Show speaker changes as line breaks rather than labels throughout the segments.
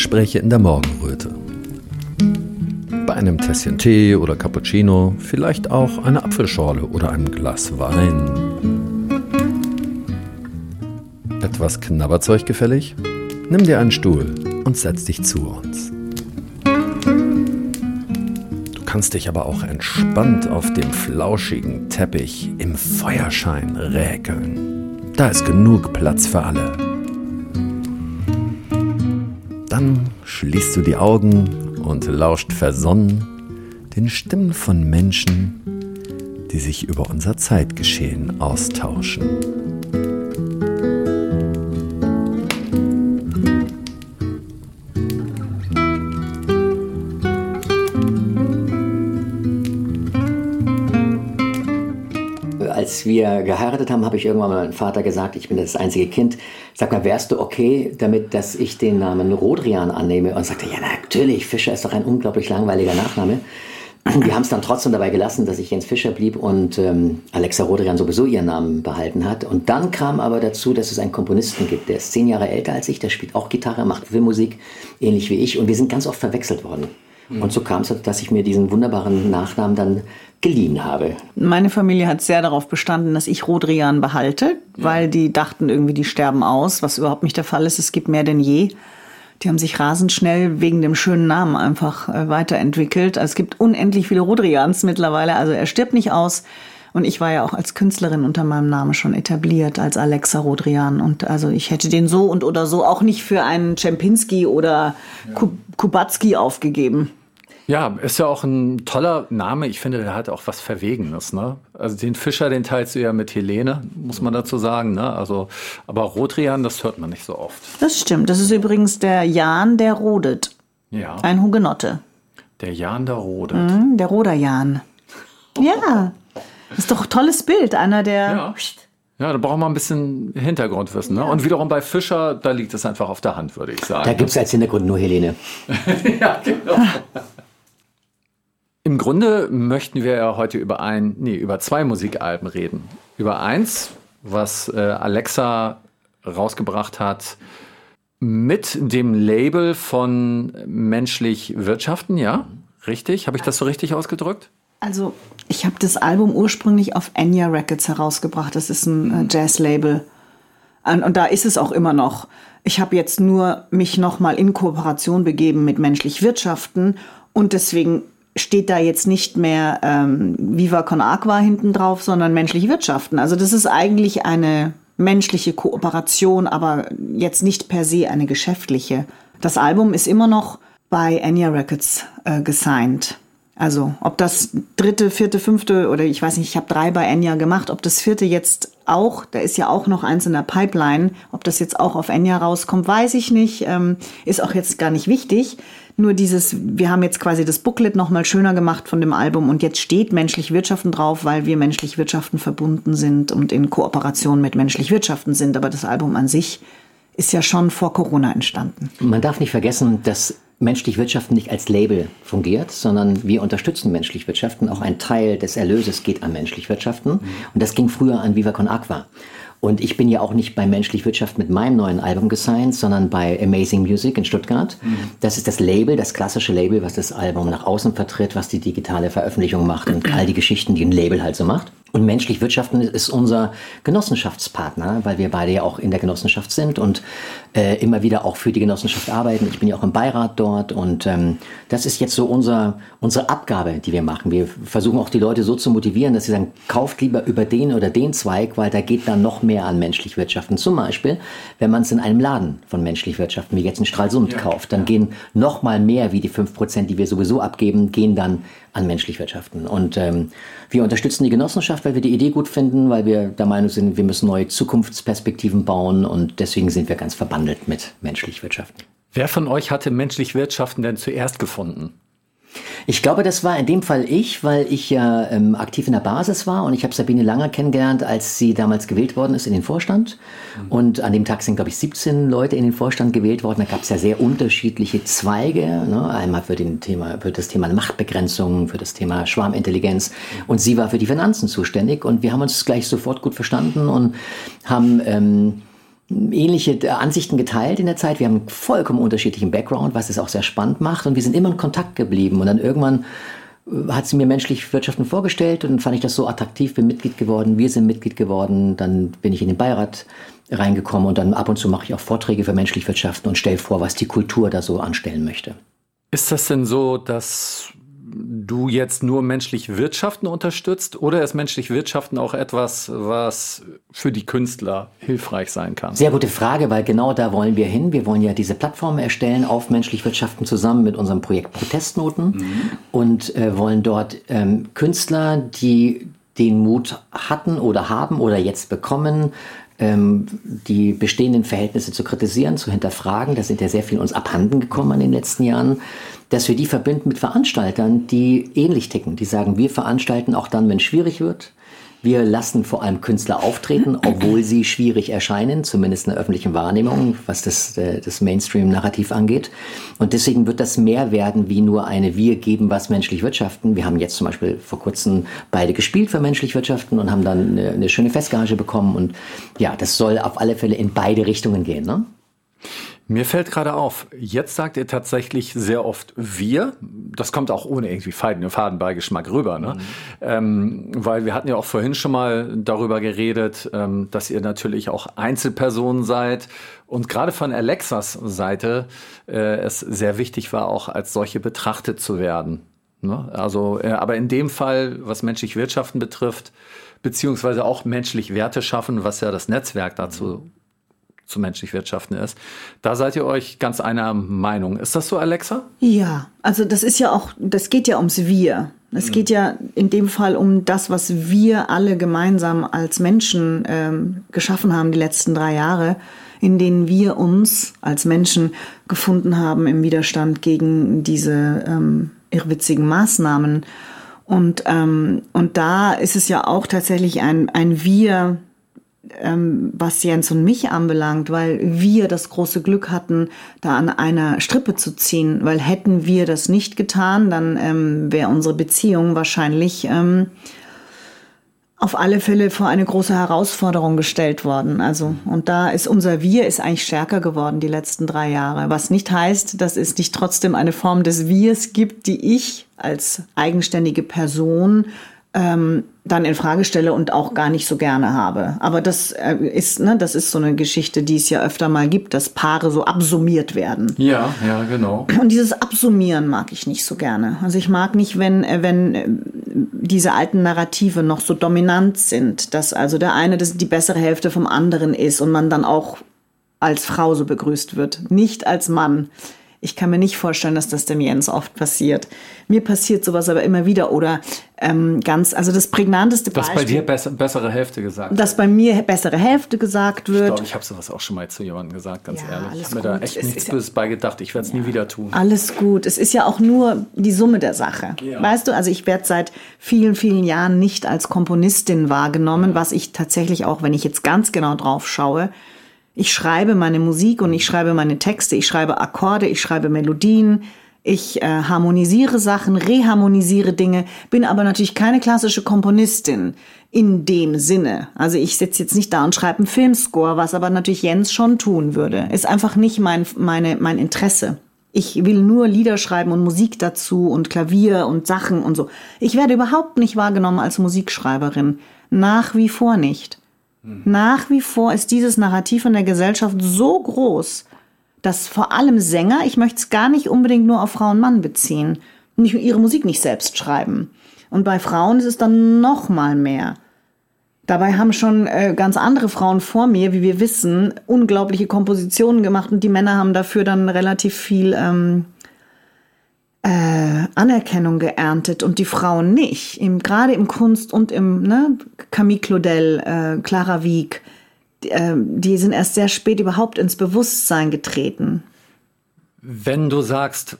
Gespräche in der Morgenröte. Bei einem Tässchen Tee oder Cappuccino, vielleicht auch eine Apfelschorle oder ein Glas Wein. Etwas Knabberzeug gefällig? Nimm dir einen Stuhl und setz dich zu uns. Du kannst dich aber auch entspannt auf dem flauschigen Teppich im Feuerschein räkeln. Da ist genug Platz für alle. Dann schließt du die Augen und lauscht versonnen den Stimmen von Menschen, die sich über unser Zeitgeschehen austauschen.
als wir geheiratet haben, habe ich irgendwann meinem Vater gesagt, ich bin das einzige Kind. Sag mal, wärst du okay damit, dass ich den Namen Rodrian annehme? Und sagte, ja, natürlich, Fischer ist doch ein unglaublich langweiliger Nachname. Wir haben es dann trotzdem dabei gelassen, dass ich Jens Fischer blieb und ähm, Alexa Rodrian sowieso ihren Namen behalten hat. Und dann kam aber dazu, dass es einen Komponisten gibt, der ist zehn Jahre älter als ich, der spielt auch Gitarre, macht Filmmusik, ähnlich wie ich. Und wir sind ganz oft verwechselt worden. Mhm. Und so kam es, dass ich mir diesen wunderbaren Nachnamen dann geliehen habe.
Meine Familie hat sehr darauf bestanden, dass ich Rodrian behalte, ja. weil die dachten irgendwie, die sterben aus, was überhaupt nicht der Fall ist. Es gibt mehr denn je. Die haben sich rasend schnell wegen dem schönen Namen einfach äh, weiterentwickelt. Also es gibt unendlich viele Rodrians mittlerweile. Also er stirbt nicht aus. Und ich war ja auch als Künstlerin unter meinem Namen schon etabliert, als Alexa Rodrian. Und also ich hätte den so und oder so auch nicht für einen Czempinski oder ja. Kubacki aufgegeben.
Ja, ist ja auch ein toller Name. Ich finde, der hat auch was Verwegenes. Ne? Also den Fischer, den teilst du ja mit Helene, muss man dazu sagen. Ne? Also, aber Rodrian, das hört man nicht so oft.
Das stimmt. Das ist übrigens der Jan, der rodet. Ja. Ein Hugenotte.
Der Jan, der rodet.
Mhm, der Roder-Jan. Ja. Das ist doch ein tolles Bild. Einer, der. Ja.
Ja, da brauchen wir ein bisschen Hintergrundwissen. Ne? Ja. Und wiederum bei Fischer, da liegt es einfach auf der Hand, würde ich sagen.
Da gibt es als Hintergrund nur Helene. ja, genau.
Im Grunde möchten wir ja heute über ein, nee, über zwei Musikalben reden. Über eins, was äh, Alexa rausgebracht hat mit dem Label von menschlich Wirtschaften, ja? Richtig? Habe ich das so richtig ausgedrückt?
Also, ich habe das Album ursprünglich auf Enya Records herausgebracht. Das ist ein äh, Jazz-Label. Und, und da ist es auch immer noch. Ich habe jetzt nur mich nochmal in Kooperation begeben mit menschlich Wirtschaften und deswegen steht da jetzt nicht mehr ähm, Viva con Aqua hinten drauf, sondern menschliche Wirtschaften. Also das ist eigentlich eine menschliche Kooperation, aber jetzt nicht per se eine geschäftliche. Das Album ist immer noch bei Enya Records äh, gesigned. Also ob das dritte, vierte, fünfte oder ich weiß nicht, ich habe drei bei Enya gemacht, ob das vierte jetzt auch, da ist ja auch noch eins in der Pipeline, ob das jetzt auch auf Enya rauskommt, weiß ich nicht, ähm, ist auch jetzt gar nicht wichtig. Nur dieses, wir haben jetzt quasi das Booklet nochmal schöner gemacht von dem Album und jetzt steht menschlich Wirtschaften drauf, weil wir menschlich Wirtschaften verbunden sind und in Kooperation mit menschlich Wirtschaften sind. Aber das Album an sich ist ja schon vor Corona entstanden.
Man darf nicht vergessen, dass menschlich Wirtschaften nicht als Label fungiert, sondern wir unterstützen menschlich Wirtschaften. Auch ein Teil des Erlöses geht an menschlich Wirtschaften. Und das ging früher an Viva Con Aqua. Und ich bin ja auch nicht bei Menschlich Wirtschaft mit meinem neuen Album gesigned, sondern bei Amazing Music in Stuttgart. Mhm. Das ist das Label, das klassische Label, was das Album nach außen vertritt, was die digitale Veröffentlichung macht und all die Geschichten, die ein Label halt so macht. Und menschlich wirtschaften ist unser Genossenschaftspartner, weil wir beide ja auch in der Genossenschaft sind und äh, immer wieder auch für die Genossenschaft arbeiten. Ich bin ja auch im Beirat dort und ähm, das ist jetzt so unser, unsere Abgabe, die wir machen. Wir versuchen auch die Leute so zu motivieren, dass sie sagen, kauft lieber über den oder den Zweig, weil da geht dann noch mehr an menschlich wirtschaften. Zum Beispiel, wenn man es in einem Laden von menschlich wirtschaften, wie jetzt in Stralsund, ja, kauft, dann gehen noch mal mehr wie die fünf Prozent, die wir sowieso abgeben, gehen dann an menschlich wirtschaften. Und ähm, wir unterstützen die Genossenschaft, weil wir die Idee gut finden, weil wir der Meinung sind, wir müssen neue Zukunftsperspektiven bauen und deswegen sind wir ganz verbandelt mit menschlich wirtschaften.
Wer von euch hatte menschlich wirtschaften denn zuerst gefunden?
Ich glaube, das war in dem Fall ich, weil ich ja ähm, aktiv in der Basis war und ich habe Sabine Langer kennengelernt, als sie damals gewählt worden ist in den Vorstand. Mhm. Und an dem Tag sind, glaube ich, 17 Leute in den Vorstand gewählt worden. Da gab es ja sehr unterschiedliche Zweige. Ne? Einmal für, den Thema, für das Thema Machtbegrenzung, für das Thema Schwarmintelligenz. Und sie war für die Finanzen zuständig. Und wir haben uns gleich sofort gut verstanden und haben... Ähm, ähnliche Ansichten geteilt in der Zeit. Wir haben einen vollkommen unterschiedlichen Background, was es auch sehr spannend macht. Und wir sind immer in Kontakt geblieben. Und dann irgendwann äh, hat sie mir menschlich Wirtschaften vorgestellt und fand ich das so attraktiv, bin Mitglied geworden, wir sind Mitglied geworden, dann bin ich in den Beirat reingekommen und dann ab und zu mache ich auch Vorträge für menschlich Wirtschaften und stelle vor, was die Kultur da so anstellen möchte.
Ist das denn so, dass du jetzt nur menschlich Wirtschaften unterstützt oder ist menschlich Wirtschaften auch etwas, was für die Künstler hilfreich sein kann?
Sehr gute Frage, weil genau da wollen wir hin. Wir wollen ja diese Plattform erstellen auf menschlich Wirtschaften zusammen mit unserem Projekt Protestnoten mhm. und äh, wollen dort ähm, Künstler, die den Mut hatten oder haben oder jetzt bekommen, ähm, die bestehenden Verhältnisse zu kritisieren, zu hinterfragen. Da sind ja sehr viel uns abhanden gekommen in den letzten Jahren dass wir die verbinden mit Veranstaltern, die ähnlich ticken. Die sagen, wir veranstalten auch dann, wenn es schwierig wird. Wir lassen vor allem Künstler auftreten, obwohl sie schwierig erscheinen, zumindest in der öffentlichen Wahrnehmung, was das, äh, das Mainstream-Narrativ angeht. Und deswegen wird das mehr werden wie nur eine Wir geben was menschlich wirtschaften. Wir haben jetzt zum Beispiel vor kurzem beide gespielt für menschlich wirtschaften und haben dann eine, eine schöne Festgage bekommen. Und ja, das soll auf alle Fälle in beide Richtungen gehen. Ne?
Mir fällt gerade auf, jetzt sagt ihr tatsächlich sehr oft wir. Das kommt auch ohne irgendwie Fadenbeigeschmack rüber, ne? Mhm. Ähm, weil wir hatten ja auch vorhin schon mal darüber geredet, ähm, dass ihr natürlich auch Einzelpersonen seid und gerade von Alexas Seite äh, es sehr wichtig war, auch als solche betrachtet zu werden. Ne? Also, äh, aber in dem Fall, was menschlich Wirtschaften betrifft, beziehungsweise auch menschlich Werte schaffen, was ja das Netzwerk dazu zu menschlich wirtschaften ist. Da seid ihr euch ganz einer Meinung. Ist das so, Alexa?
Ja, also das ist ja auch, das geht ja ums Wir. Es mhm. geht ja in dem Fall um das, was wir alle gemeinsam als Menschen ähm, geschaffen haben die letzten drei Jahre, in denen wir uns als Menschen gefunden haben im Widerstand gegen diese ähm, irrwitzigen Maßnahmen. Und, ähm, und da ist es ja auch tatsächlich ein, ein Wir, ähm, was Jens und mich anbelangt, weil wir das große Glück hatten, da an einer Strippe zu ziehen, weil hätten wir das nicht getan, dann ähm, wäre unsere Beziehung wahrscheinlich ähm, auf alle Fälle vor eine große Herausforderung gestellt worden. Also, und da ist unser Wir ist eigentlich stärker geworden die letzten drei Jahre. Was nicht heißt, dass es nicht trotzdem eine Form des Wirs gibt, die ich als eigenständige Person ähm, dann in Frage stelle und auch gar nicht so gerne habe. Aber das äh, ist, ne, das ist so eine Geschichte, die es ja öfter mal gibt, dass Paare so absummiert werden.
Ja, ja, genau.
Und dieses Absummieren mag ich nicht so gerne. Also ich mag nicht, wenn, äh, wenn äh, diese alten Narrative noch so dominant sind, dass also der eine das die bessere Hälfte vom anderen ist und man dann auch als Frau so begrüßt wird, nicht als Mann. Ich kann mir nicht vorstellen, dass das dem Jens oft passiert. Mir passiert sowas aber immer wieder oder ähm, ganz, also das prägnanteste
Beispiel. Dass bei dir besser, bessere Hälfte gesagt
Dass bei mir bessere Hälfte gesagt wird. Ich
glaube, ich habe sowas auch schon mal zu jemandem gesagt, ganz ja, ehrlich. Ich habe mir da echt es nichts Böses ja, beigedacht. Ich werde es ja, nie wieder tun.
Alles gut. Es ist ja auch nur die Summe der Sache. Weißt du, also ich werde seit vielen, vielen Jahren nicht als Komponistin wahrgenommen, was ich tatsächlich auch, wenn ich jetzt ganz genau drauf schaue, ich schreibe meine Musik und ich schreibe meine Texte, ich schreibe Akkorde, ich schreibe Melodien, ich äh, harmonisiere Sachen, reharmonisiere Dinge, bin aber natürlich keine klassische Komponistin in dem Sinne. Also ich sitze jetzt nicht da und schreibe einen Filmscore, was aber natürlich Jens schon tun würde. Ist einfach nicht mein, meine, mein Interesse. Ich will nur Lieder schreiben und Musik dazu und Klavier und Sachen und so. Ich werde überhaupt nicht wahrgenommen als Musikschreiberin. Nach wie vor nicht. Nach wie vor ist dieses Narrativ in der Gesellschaft so groß, dass vor allem Sänger, ich möchte es gar nicht unbedingt nur auf Frau und Mann beziehen, nicht ihre Musik nicht selbst schreiben. Und bei Frauen ist es dann noch mal mehr. Dabei haben schon äh, ganz andere Frauen vor mir, wie wir wissen, unglaubliche Kompositionen gemacht und die Männer haben dafür dann relativ viel ähm, äh, Anerkennung geerntet und die Frauen nicht. Im, gerade im Kunst und im ne, Camille Claudel, äh, Clara Wieck, die, äh, die sind erst sehr spät überhaupt ins Bewusstsein getreten.
Wenn du sagst,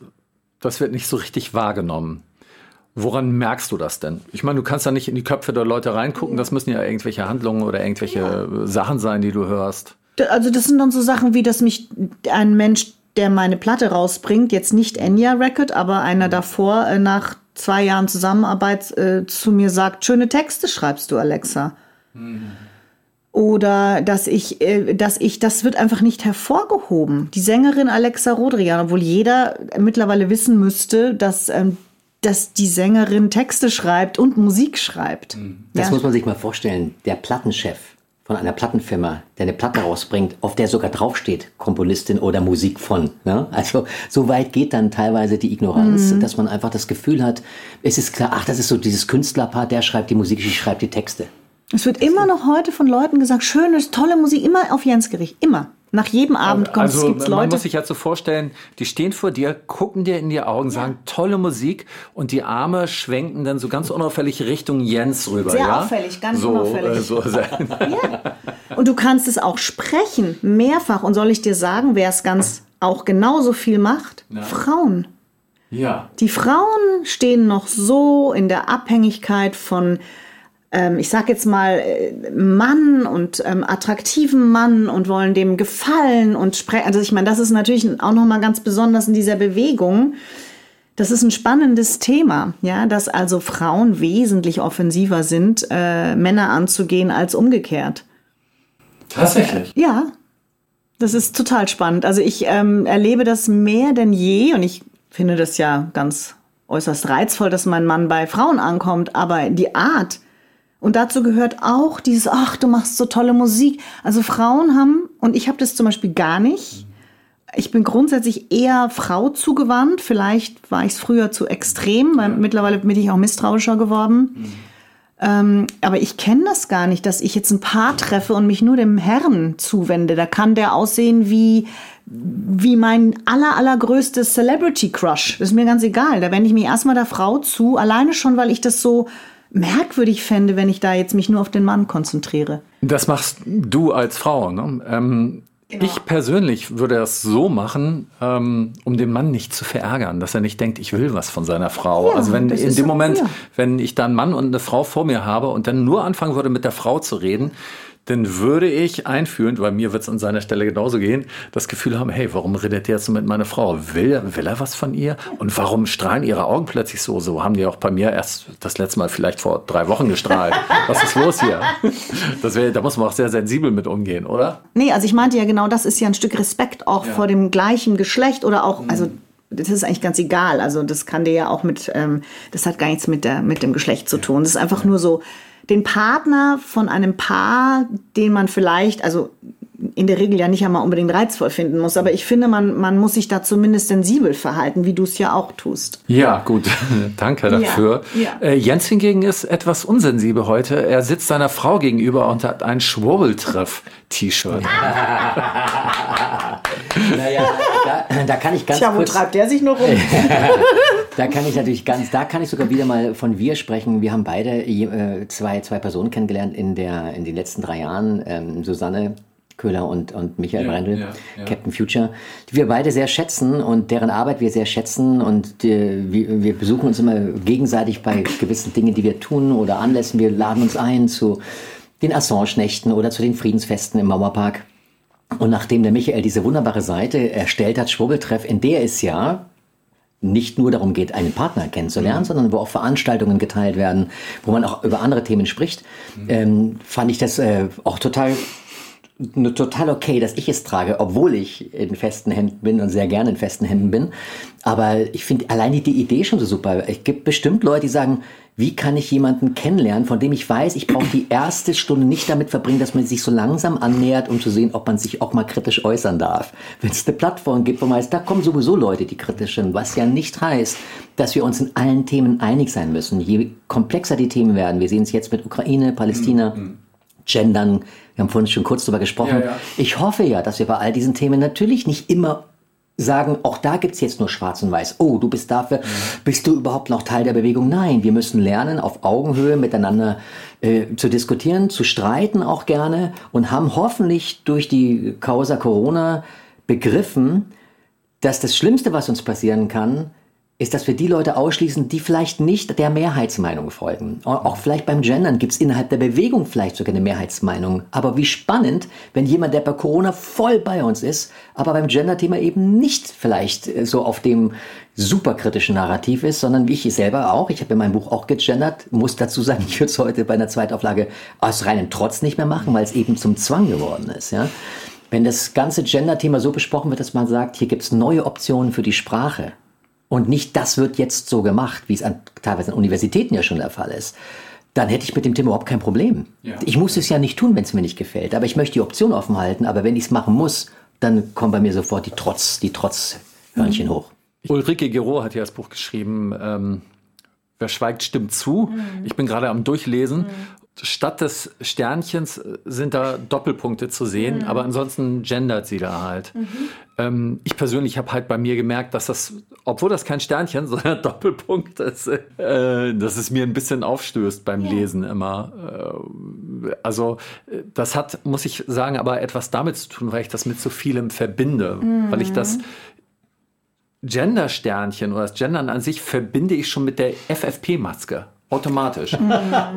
das wird nicht so richtig wahrgenommen, Woran merkst du das denn? Ich meine, du kannst ja nicht in die Köpfe der Leute reingucken. Das müssen ja irgendwelche Handlungen oder irgendwelche ja. Sachen sein, die du hörst.
Also das sind dann so Sachen wie, dass mich ein Mensch der meine Platte rausbringt, jetzt nicht Enya Record, aber einer mhm. davor äh, nach zwei Jahren Zusammenarbeit äh, zu mir sagt, schöne Texte schreibst du, Alexa. Mhm. Oder dass ich, äh, dass ich, das wird einfach nicht hervorgehoben. Die Sängerin Alexa Rodrigan, obwohl jeder mittlerweile wissen müsste, dass, ähm, dass die Sängerin Texte schreibt und Musik schreibt.
Das
Ja.
muss man sich mal vorstellen. Der Plattenchef von einer Plattenfirma, der eine Platte rausbringt, auf der sogar draufsteht, Komponistin oder Musik von. Ne? Also so weit geht dann teilweise die Ignoranz,
Mhm.
dass man einfach das Gefühl hat, es ist klar, ach, das ist so dieses Künstlerpaar, der schreibt die Musik, ich schreibe die Texte.
Es wird immer noch heute von Leuten gesagt, schöne, tolle Musik, immer auf Jens Gericht, immer. Nach jedem Abend kommt,
also
gibt's
man
Leute.
muss sich halt so vorstellen, die stehen vor dir, gucken dir in die Augen, sagen tolle Musik und die Arme schwenken dann so ganz unauffällig Richtung Jens rüber.
Sehr
ja?
auffällig, ganz
so,
unauffällig.
Äh, so,
Und du kannst es auch sprechen, mehrfach. Und soll ich dir sagen, wer es ganz auch genauso viel macht? Frauen.
ja.
Die Frauen stehen noch so in der Abhängigkeit von, ähm, ich sag jetzt mal, äh, Mann und ähm, attraktiven Mann und wollen dem gefallen und sprechen. Also ich meine, das ist natürlich auch nochmal ganz besonders in dieser Bewegung. Das ist ein spannendes Thema, ja, dass also Frauen wesentlich offensiver sind, äh, Männer anzugehen als umgekehrt.
Tatsächlich.
Ja, das ist total spannend. Also ich ähm, erlebe das mehr denn je und ich finde das ja ganz äußerst reizvoll, dass mein Mann bei Frauen ankommt, aber die Art und dazu gehört auch dieses, ach, du machst so tolle Musik. Also Frauen haben, und ich habe das zum Beispiel gar nicht, ich bin grundsätzlich eher Frau zugewandt. Vielleicht war ich es früher zu extrem, weil mittlerweile bin ich auch misstrauischer geworden. Ähm, aber ich kenne das gar nicht, dass ich jetzt ein Paar treffe und mich nur dem Herrn zuwende. Da kann der aussehen wie, wie mein aller, allergrößtes Celebrity Crush. Das ist mir ganz egal. Da wende ich mich erstmal der Frau zu, alleine schon, weil ich das so merkwürdig fände, wenn ich da jetzt mich nur auf den Mann konzentriere.
Das machst du als Frau. Ne? Ähm, Ich persönlich würde das so machen, ähm, um den Mann nicht zu verärgern, dass er nicht denkt, ich will was von seiner Frau.
Ja,
also wenn in dem Moment,
ja.
wenn ich da einen Mann und eine Frau vor mir habe und dann nur anfangen würde, mit der Frau zu reden, dann würde ich einfühlend, weil mir wird es an seiner Stelle genauso gehen, das Gefühl haben, hey, warum redet der jetzt so mit meiner Frau? Will, er- will er was von ihr? Und warum strahlen ihre Augen plötzlich so? So haben die auch bei mir erst das letzte Mal vielleicht vor drei Wochen gestrahlt. was ist los hier? Das wär, da muss man auch sehr sensibel mit umgehen, oder?
Nee, also ich meinte ja genau, das ist ja ein Stück Respekt auch vor dem gleichen Geschlecht oder auch, also das ist eigentlich ganz egal. Also das kann dir ja auch mit, ähm, das hat gar nichts mit, der, mit dem Geschlecht zu tun. Das ist einfach nur so, den Partner von einem Paar, den man vielleicht, also in der Regel ja nicht einmal unbedingt reizvoll finden muss, aber ich finde, man, man muss sich da zumindest sensibel verhalten, wie du es ja auch tust.
Ja, gut. Danke dafür.
ja.
Äh, Jens hingegen ist etwas unsensibel heute. Er sitzt seiner Frau gegenüber und hat ein Schwurbeltreff-T-Shirt.
Naja, da, da kann ich ganz
Tja, wo
kurz...
treibt der sich nur rum?
Da kann ich natürlich ganz, da kann ich sogar wieder mal von wir sprechen. Wir haben beide äh, zwei, zwei Personen kennengelernt in, der, in den letzten drei Jahren. Ähm, Susanne Köhler und, und Michael
Ja,
Brendel,
ja, ja.
Captain Future, die wir beide sehr schätzen und deren Arbeit wir sehr schätzen. Und äh, wir, wir besuchen uns immer gegenseitig bei gewissen Dingen, die wir tun oder Anlässen. Wir laden uns ein zu den Assange-Nächten oder zu den Friedensfesten im Mauerpark. Und nachdem der Michael diese wunderbare Seite erstellt hat, Schwurbeltreff, in der es ja nicht nur darum geht, einen Partner kennenzulernen, sondern wo auch Veranstaltungen geteilt werden, wo man auch über andere Themen spricht, ähm, fand ich das äh, auch total total okay, dass ich es trage, obwohl ich in festen Händen bin und sehr gerne in festen Händen bin. Aber ich finde alleine die Idee schon so super. Es gibt bestimmt Leute, die sagen, wie kann ich jemanden kennenlernen, von dem ich weiß, ich brauche die erste Stunde nicht damit verbringen, dass man sich so langsam annähert, um zu sehen, ob man sich auch mal kritisch äußern darf. Wenn es eine Plattform gibt, wo man weiß, da kommen sowieso Leute, die kritisch sind, was ja nicht heißt, dass wir uns in allen Themen einig sein müssen. Je komplexer die Themen werden, wir sehen es jetzt mit Ukraine, Palästina, Gendern, wir haben vorhin schon kurz darüber gesprochen.
Ja, ja.
Ich hoffe ja, dass wir bei all diesen Themen natürlich nicht immer sagen, auch da gibt's jetzt nur schwarz und weiß. Oh, du bist dafür, bist du überhaupt noch Teil der Bewegung? Nein, wir müssen lernen, auf Augenhöhe miteinander äh, zu diskutieren, zu streiten auch gerne und haben hoffentlich durch die Causa Corona begriffen, dass das Schlimmste, was uns passieren kann, ist, dass wir die Leute ausschließen, die vielleicht nicht der Mehrheitsmeinung folgen. Auch vielleicht beim Gendern gibt es innerhalb der Bewegung vielleicht sogar eine Mehrheitsmeinung. Aber wie spannend, wenn jemand, der bei Corona voll bei uns ist, aber beim Gender-Thema eben nicht vielleicht äh, so auf dem superkritischen Narrativ ist, sondern wie ich selber auch, ich habe in meinem Buch auch gegendert, muss dazu sagen, ich würde es heute bei einer Zweitauflage aus reinem Trotz nicht mehr machen, weil es eben zum Zwang geworden ist. Ja? Wenn das ganze Gender-Thema so besprochen wird, dass man sagt, hier gibt es neue Optionen für die Sprache, und nicht das wird jetzt so gemacht, wie es an, teilweise an Universitäten ja schon der Fall ist, dann hätte ich mit dem Thema überhaupt kein Problem. Ja. Ich muss es ja nicht tun, wenn es mir nicht gefällt, aber ich möchte die Option offen halten, aber wenn ich es machen muss, dann kommen bei mir sofort die Trotz, die Trotzhörnchen mhm. hoch.
Ulrike Gero hat ja das Buch geschrieben, ähm, Wer schweigt, stimmt zu. Mhm. Ich bin gerade am Durchlesen. Mhm statt des Sternchens äh, sind da Doppelpunkte zu sehen, mhm. aber ansonsten gendert sie da halt. Mhm. Ähm, ich persönlich habe halt bei mir gemerkt, dass das, obwohl das kein Sternchen, sondern Doppelpunkt ist, äh, dass es mir ein bisschen aufstößt beim ja. Lesen immer. Äh, also das hat, muss ich sagen, aber etwas damit zu tun, weil ich das mit so vielem verbinde, mhm. weil ich das Gender-Sternchen oder das Gendern an sich verbinde ich schon mit der FFP-Maske. Automatisch.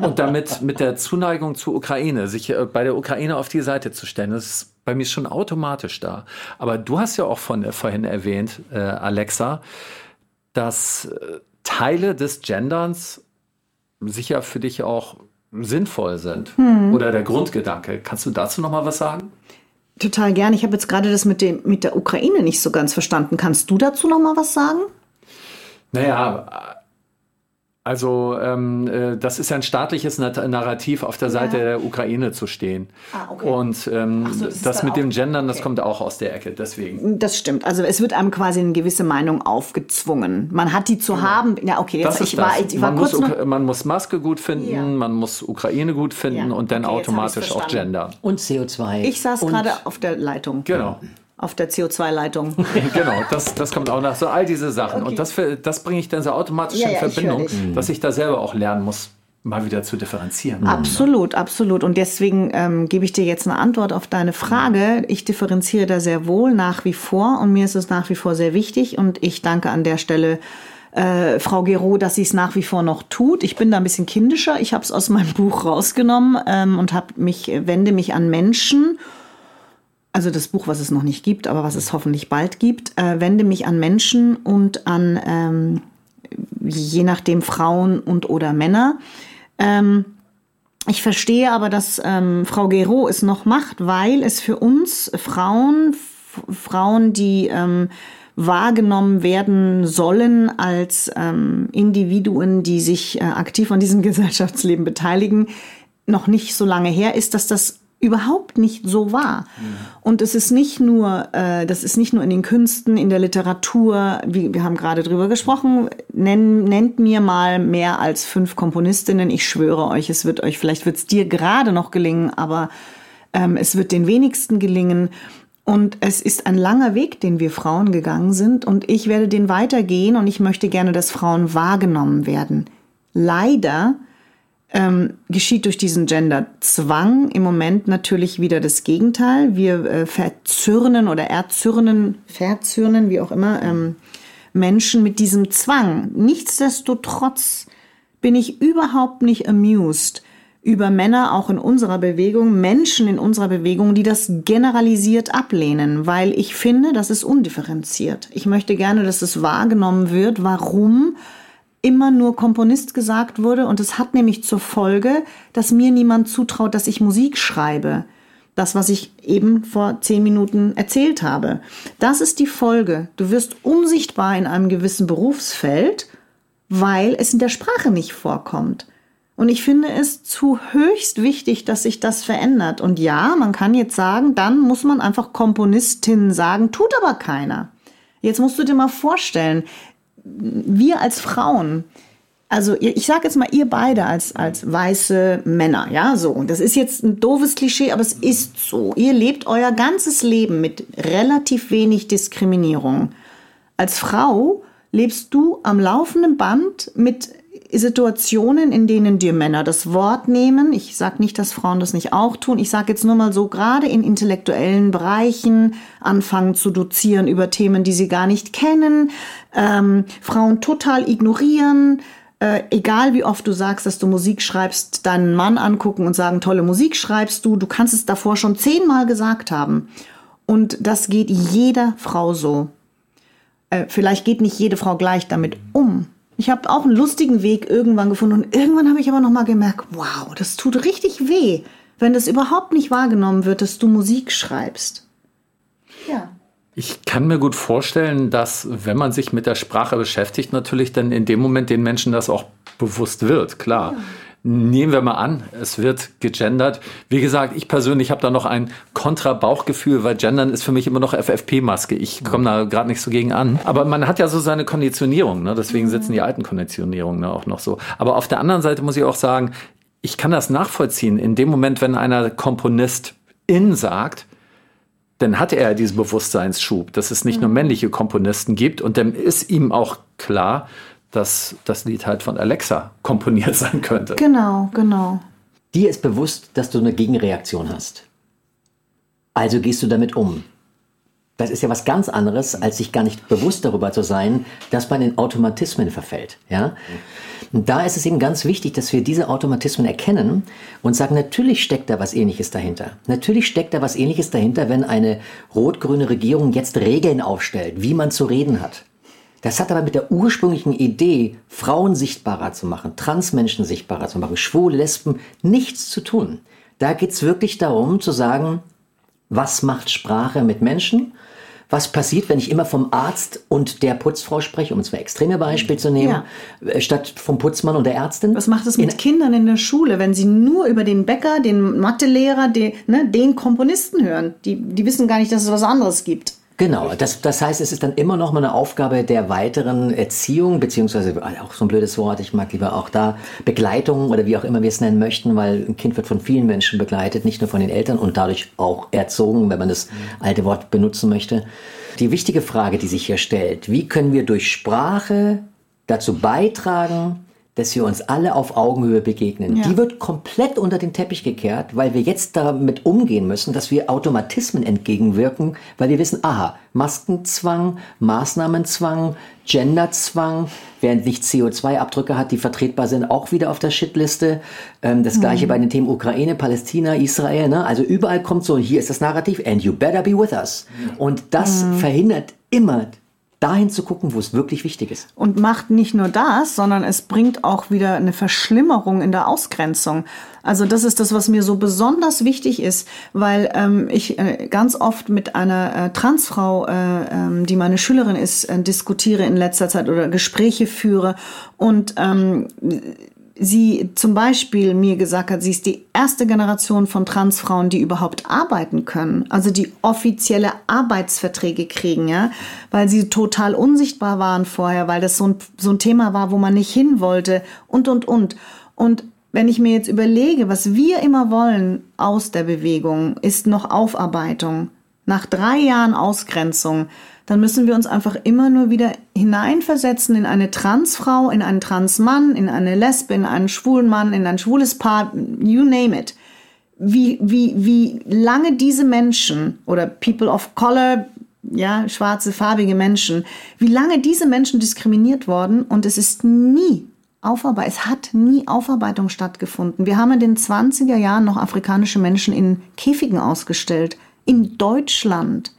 und damit mit der Zuneigung zur Ukraine, sich äh, bei der Ukraine auf die Seite zu stellen, das ist bei mir schon automatisch da. Aber du hast ja auch von, äh, vorhin erwähnt, äh, Alexa, dass äh, Teile des Genderns sicher für dich auch sinnvoll sind. Hm. Oder der Grundgedanke. Kannst du dazu noch mal was sagen?
Total gern. Ich habe jetzt gerade das mit, dem, mit der Ukraine nicht so ganz verstanden. Kannst du dazu noch mal was sagen?
Naja, also ähm, äh, das ist ja ein staatliches Narrativ, auf der Seite ja. der Ukraine zu stehen. Ah, okay. Und ähm, so, das, das mit dem Gendern, okay. das kommt auch aus der Ecke, deswegen.
Das stimmt. Also es wird einem quasi eine gewisse Meinung aufgezwungen. Man hat die zu genau. haben. Ja, okay,
jetzt, ich, war, ich war man kurz muss, noch man muss Maske gut finden, ja. man muss Ukraine gut finden ja. und dann okay, automatisch auch Gender.
Und CO2.
Ich saß gerade auf der Leitung.
Genau
auf der CO2-Leitung.
genau, das, das kommt auch nach. So all diese Sachen. Okay. Und das, das bringe ich dann so automatisch ja, in ja, Verbindung, dass ich da selber auch lernen muss, mal wieder zu differenzieren.
Absolut, absolut. Und deswegen ähm, gebe ich dir jetzt eine Antwort auf deine Frage. Ich differenziere da sehr wohl nach wie vor und mir ist es nach wie vor sehr wichtig und ich danke an der Stelle äh, Frau Gero, dass sie es nach wie vor noch tut. Ich bin da ein bisschen kindischer. Ich habe es aus meinem Buch rausgenommen ähm, und hab mich wende mich an Menschen also das Buch, was es noch nicht gibt, aber was es hoffentlich bald gibt, äh, wende mich an Menschen und an ähm, je nachdem Frauen und oder Männer. Ähm, ich verstehe aber, dass ähm, Frau Gero es noch macht, weil es für uns Frauen, Frauen, die ähm, wahrgenommen werden sollen als ähm, Individuen, die sich äh, aktiv an diesem Gesellschaftsleben beteiligen, noch nicht so lange her ist, dass das überhaupt nicht so war. Mhm. Und es ist nicht nur, äh, das ist nicht nur in den Künsten, in der Literatur, wie, wir haben gerade drüber gesprochen, nenn, nennt mir mal mehr als fünf Komponistinnen. Ich schwöre euch, es wird euch, vielleicht wird es dir gerade noch gelingen, aber ähm, es wird den wenigsten gelingen. Und es ist ein langer Weg, den wir Frauen gegangen sind. Und ich werde den weitergehen und ich möchte gerne, dass Frauen wahrgenommen werden. Leider ähm, geschieht durch diesen Genderzwang im Moment natürlich wieder das Gegenteil. Wir äh, verzürnen oder erzürnen, verzürnen, wie auch immer, ähm, Menschen mit diesem Zwang. Nichtsdestotrotz bin ich überhaupt nicht amused über Männer auch in unserer Bewegung, Menschen in unserer Bewegung, die das generalisiert ablehnen, weil ich finde, das ist undifferenziert. Ich möchte gerne, dass es wahrgenommen wird, warum immer nur Komponist gesagt wurde und es hat nämlich zur Folge, dass mir niemand zutraut, dass ich Musik schreibe. Das, was ich eben vor zehn Minuten erzählt habe. Das ist die Folge. Du wirst unsichtbar in einem gewissen Berufsfeld, weil es in der Sprache nicht vorkommt. Und ich finde es zu höchst wichtig, dass sich das verändert. Und ja, man kann jetzt sagen, dann muss man einfach Komponistin sagen, tut aber keiner. Jetzt musst du dir mal vorstellen, wir als Frauen, also ich sage jetzt mal ihr beide als, als weiße Männer, ja, so. Und das ist jetzt ein doofes Klischee, aber es ist so. Ihr lebt euer ganzes Leben mit relativ wenig Diskriminierung. Als Frau lebst du am laufenden Band mit Situationen, in denen dir Männer das Wort nehmen. Ich sage nicht, dass Frauen das nicht auch tun. Ich sage jetzt nur mal so, gerade in intellektuellen Bereichen anfangen zu dozieren über Themen, die sie gar nicht kennen, ähm, Frauen total ignorieren, äh, egal wie oft du sagst, dass du Musik schreibst, deinen Mann angucken und sagen, tolle Musik schreibst du, du kannst es davor schon zehnmal gesagt haben. Und das geht jeder Frau so. Äh, vielleicht geht nicht jede Frau gleich damit um. Ich habe auch einen lustigen Weg irgendwann gefunden und irgendwann habe ich aber noch mal gemerkt, wow, das tut richtig weh, wenn das überhaupt nicht wahrgenommen wird, dass du Musik schreibst.
Ja. Ich kann mir gut vorstellen, dass wenn man sich mit der Sprache beschäftigt, natürlich dann in dem Moment den Menschen das auch bewusst wird, klar. Ja. Nehmen wir mal an, es wird gegendert. Wie gesagt, ich persönlich habe da noch ein Kontra-Bauchgefühl, weil Gendern ist für mich immer noch FFP-Maske. Ich komme da gerade nicht so gegen an. Aber man hat ja so seine Konditionierung, ne? deswegen sitzen die alten Konditionierungen ne, auch noch so. Aber auf der anderen Seite muss ich auch sagen, ich kann das nachvollziehen. In dem Moment, wenn einer Komponist in sagt, dann hat er diesen Bewusstseinsschub, dass es nicht nur männliche Komponisten gibt und dann ist ihm auch klar, dass das Lied halt von Alexa komponiert sein könnte.
Genau, genau.
Dir ist bewusst, dass du eine Gegenreaktion hast. Also gehst du damit um. Das ist ja was ganz anderes, als sich gar nicht bewusst darüber zu sein, dass man in Automatismen verfällt. Ja? Und da ist es eben ganz wichtig, dass wir diese Automatismen erkennen und sagen, natürlich steckt da was Ähnliches dahinter. Natürlich steckt da was Ähnliches dahinter, wenn eine rot-grüne Regierung jetzt Regeln aufstellt, wie man zu reden hat. Das hat aber mit der ursprünglichen Idee, Frauen sichtbarer zu machen, Transmenschen sichtbarer zu machen, Schwule, Lesben, nichts zu tun. Da geht es wirklich darum zu sagen, was macht Sprache mit Menschen? Was passiert, wenn ich immer vom Arzt und der Putzfrau spreche, um zwei extreme Beispiele zu nehmen, ja. Äh, statt vom Putzmann und der Ärztin?
Was macht es mit in Kindern in der Schule, wenn sie nur über den Bäcker, den Mathelehrer, den, ne, den Komponisten hören? Die, die wissen gar nicht, dass es was anderes gibt.
Genau, das, das heißt, es ist dann immer noch mal eine Aufgabe der weiteren Erziehung, beziehungsweise auch so ein blödes Wort, ich mag lieber auch da Begleitung oder wie auch immer wir es nennen möchten, weil ein Kind wird von vielen Menschen begleitet, nicht nur von den Eltern und dadurch auch erzogen, wenn man das alte Wort benutzen möchte. Die wichtige Frage, die sich hier stellt, wie können wir durch Sprache dazu beitragen, dass wir uns alle auf Augenhöhe begegnen. Ja. Die wird komplett unter den Teppich gekehrt, weil wir jetzt damit umgehen müssen, dass wir Automatismen entgegenwirken, weil wir wissen, aha, Maskenzwang, Maßnahmenzwang, Genderzwang, während nicht CO2-Abdrücke hat, die vertretbar sind, auch wieder auf der Shitliste. Ähm, das gleiche mhm. bei den Themen Ukraine, Palästina, Israel. Ne? Also überall kommt so, hier ist das Narrativ, and you better be with us. Und das mhm. verhindert immer dahin zu gucken, wo es wirklich wichtig ist.
Und macht nicht nur das, sondern es bringt auch wieder eine Verschlimmerung in der Ausgrenzung. Also das ist das, was mir so besonders wichtig ist, weil ähm, ich äh, ganz oft mit einer äh, Transfrau, äh, ähm, die meine Schülerin ist, äh, diskutiere in letzter Zeit oder Gespräche führe und ähm, sie zum Beispiel mir gesagt hat, sie ist die erste Generation von Transfrauen, die überhaupt arbeiten können, also die offizielle Arbeitsverträge kriegen, ja, weil sie total unsichtbar waren vorher, weil das so ein, so ein Thema war, wo man nicht hin wollte und, und, und. Und wenn ich mir jetzt überlege, was wir immer wollen aus der Bewegung, ist noch Aufarbeitung. Nach drei Jahren Ausgrenzung dann müssen wir uns einfach immer nur wieder hineinversetzen in eine Transfrau, in einen Transmann, in eine Lesbe, in einen schwulen Mann, in ein schwules Paar, you name it. Wie, wie, wie lange diese Menschen oder People of Color, ja, schwarze, farbige Menschen, wie lange diese Menschen diskriminiert worden und es ist nie Aufarbeitung, es hat nie Aufarbeitung stattgefunden. Wir haben in den 20er Jahren noch afrikanische Menschen in Käfigen ausgestellt. In Deutschland.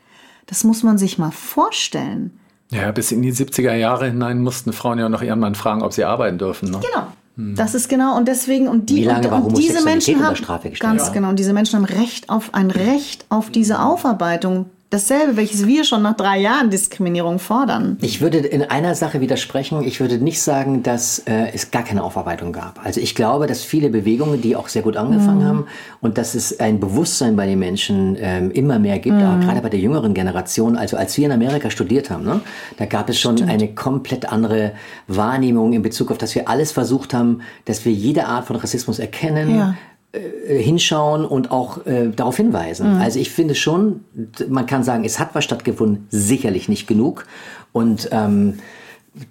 Das muss man sich mal vorstellen.
Ja, bis in die 70er Jahre hinein mussten Frauen ja noch ihren Mann fragen, ob sie arbeiten dürfen.
Ne? Genau. Hm. Das ist genau und deswegen und die
Wie lange
und,
und diese Menschen haben
ganz ja. genau und diese Menschen haben Recht auf ein Recht auf diese Aufarbeitung dasselbe, welches wir schon nach drei Jahren Diskriminierung fordern.
Ich würde in einer Sache widersprechen. Ich würde nicht sagen, dass äh, es gar keine Aufarbeitung gab. Also ich glaube, dass viele Bewegungen, die auch sehr gut angefangen mhm. haben und dass es ein Bewusstsein bei den Menschen ähm, immer mehr gibt, mhm. gerade bei der jüngeren Generation. Also als wir in Amerika studiert haben, ne, da gab es schon Stimmt. eine komplett andere Wahrnehmung in Bezug auf, dass wir alles versucht haben, dass wir jede Art von Rassismus erkennen. Ja äh, hinschauen und auch äh, darauf hinweisen. Mhm. Also ich finde schon, man kann sagen, es hat was stattgefunden, sicherlich nicht genug. Und ähm,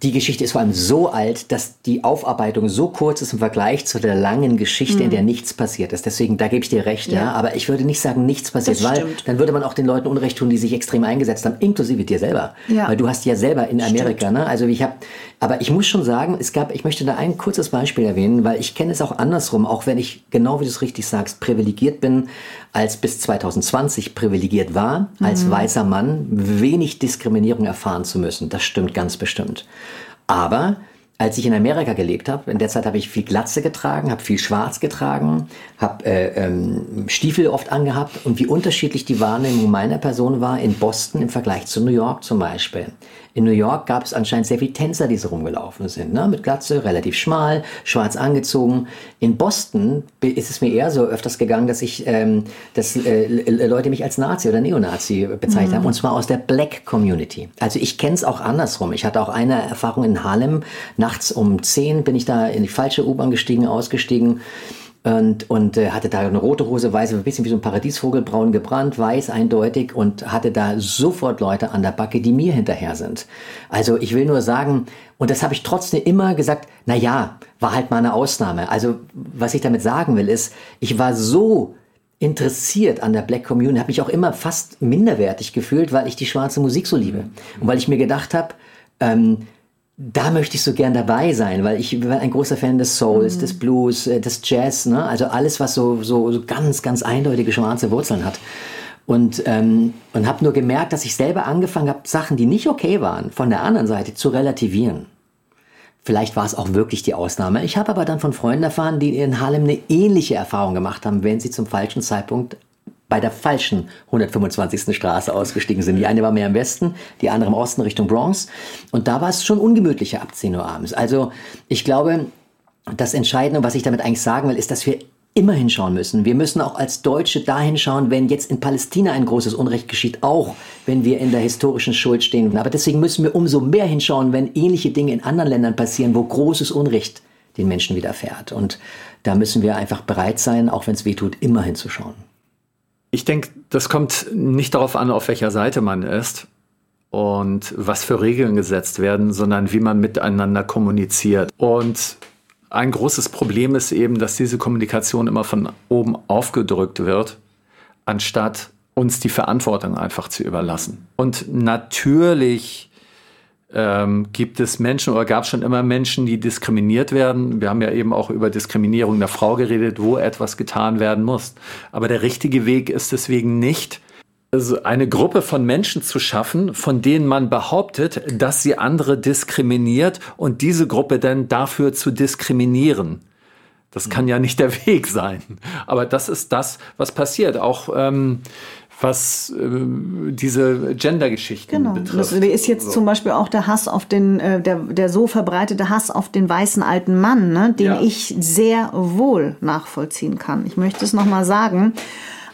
die Geschichte ist vor allem so alt, dass die Aufarbeitung so kurz ist im Vergleich zu der langen Geschichte, mhm. in der nichts passiert ist. Deswegen, da gebe ich dir recht, ja. ja. Aber ich würde nicht sagen, nichts passiert, das weil stimmt. dann würde man auch den Leuten Unrecht tun, die sich extrem eingesetzt haben, inklusive dir selber. Ja. Weil du hast ja selber in Amerika, ne? Also ich habe, aber ich muss schon sagen, es gab, ich möchte da ein kurzes Beispiel erwähnen, weil ich kenne es auch andersrum, auch wenn ich genau wie du es richtig sagst, privilegiert bin, als bis 2020 privilegiert war, als mhm. weißer Mann wenig Diskriminierung erfahren zu müssen. Das stimmt ganz bestimmt. Aber als ich in Amerika gelebt habe, in der Zeit habe ich viel Glatze getragen, habe viel Schwarz getragen, habe äh, ähm, Stiefel oft angehabt und wie unterschiedlich die Wahrnehmung meiner Person war in Boston im Vergleich zu New York zum Beispiel. In New York gab es anscheinend sehr viele Tänzer, die so rumgelaufen sind, ne? mit Glatze, relativ schmal, schwarz angezogen. In Boston ist es mir eher so öfters gegangen, dass ich, ähm, dass äh, Leute mich als Nazi oder Neonazi bezeichnet mhm. haben, und zwar aus der Black Community. Also ich kenne es auch andersrum. Ich hatte auch eine Erfahrung in Harlem. Nachts um 10 bin ich da in die falsche U-Bahn gestiegen, ausgestiegen und, und äh, hatte da eine rote Hose, weiße, ein bisschen wie so ein Paradiesvogel, braun gebrannt, weiß eindeutig und hatte da sofort Leute an der Backe, die mir hinterher sind. Also ich will nur sagen, und das habe ich trotzdem immer gesagt, na ja, war halt mal eine Ausnahme. Also was ich damit sagen will ist, ich war so interessiert an der Black Community, habe mich auch immer fast minderwertig gefühlt, weil ich die schwarze Musik so liebe und weil ich mir gedacht habe, ähm, da möchte ich so gern dabei sein, weil ich bin ein großer Fan des Souls, mhm. des Blues, äh, des Jazz, ne? also alles, was so, so, so ganz, ganz eindeutige schwarze Wurzeln hat. Und, ähm, und habe nur gemerkt, dass ich selber angefangen habe, Sachen, die nicht okay waren, von der anderen Seite zu relativieren. Vielleicht war es auch wirklich die Ausnahme. Ich habe aber dann von Freunden erfahren, die in Harlem eine ähnliche Erfahrung gemacht haben, wenn sie zum falschen Zeitpunkt bei der falschen 125. Straße ausgestiegen sind. Die eine war mehr im Westen, die andere im Osten Richtung Bronx. Und da war es schon ungemütlicher ab 10 Uhr abends. Also ich glaube, das Entscheidende, was ich damit eigentlich sagen will, ist, dass wir immer hinschauen müssen. Wir müssen auch als Deutsche dahin schauen, wenn jetzt in Palästina ein großes Unrecht geschieht, auch wenn wir in der historischen Schuld stehen. Aber deswegen müssen wir umso mehr hinschauen, wenn ähnliche Dinge in anderen Ländern passieren, wo großes Unrecht den Menschen widerfährt. Und da müssen wir einfach bereit sein, auch wenn es weh tut, immer hinzuschauen.
Ich denke, das kommt nicht darauf an, auf welcher Seite man ist und was für Regeln gesetzt werden, sondern wie man miteinander kommuniziert. Und ein großes Problem ist eben, dass diese Kommunikation immer von oben aufgedrückt wird, anstatt uns die Verantwortung einfach zu überlassen. Und natürlich ähm, gibt es Menschen oder gab es schon immer Menschen, die diskriminiert werden. Wir haben ja eben auch über Diskriminierung der Frau geredet, wo etwas getan werden muss. Aber der richtige Weg ist deswegen nicht, eine Gruppe von Menschen zu schaffen, von denen man behauptet, dass sie andere diskriminiert und diese Gruppe dann dafür zu diskriminieren. Das kann ja nicht der Weg sein. Aber das ist das, was passiert. Auch ähm, was äh, diese Gender-Geschichten genau. betrifft. Das
ist jetzt so. zum Beispiel auch der Hass auf den, äh, der, der so verbreitete Hass auf den weißen alten Mann, ne, den ja. ich sehr wohl nachvollziehen kann. Ich möchte es nochmal sagen,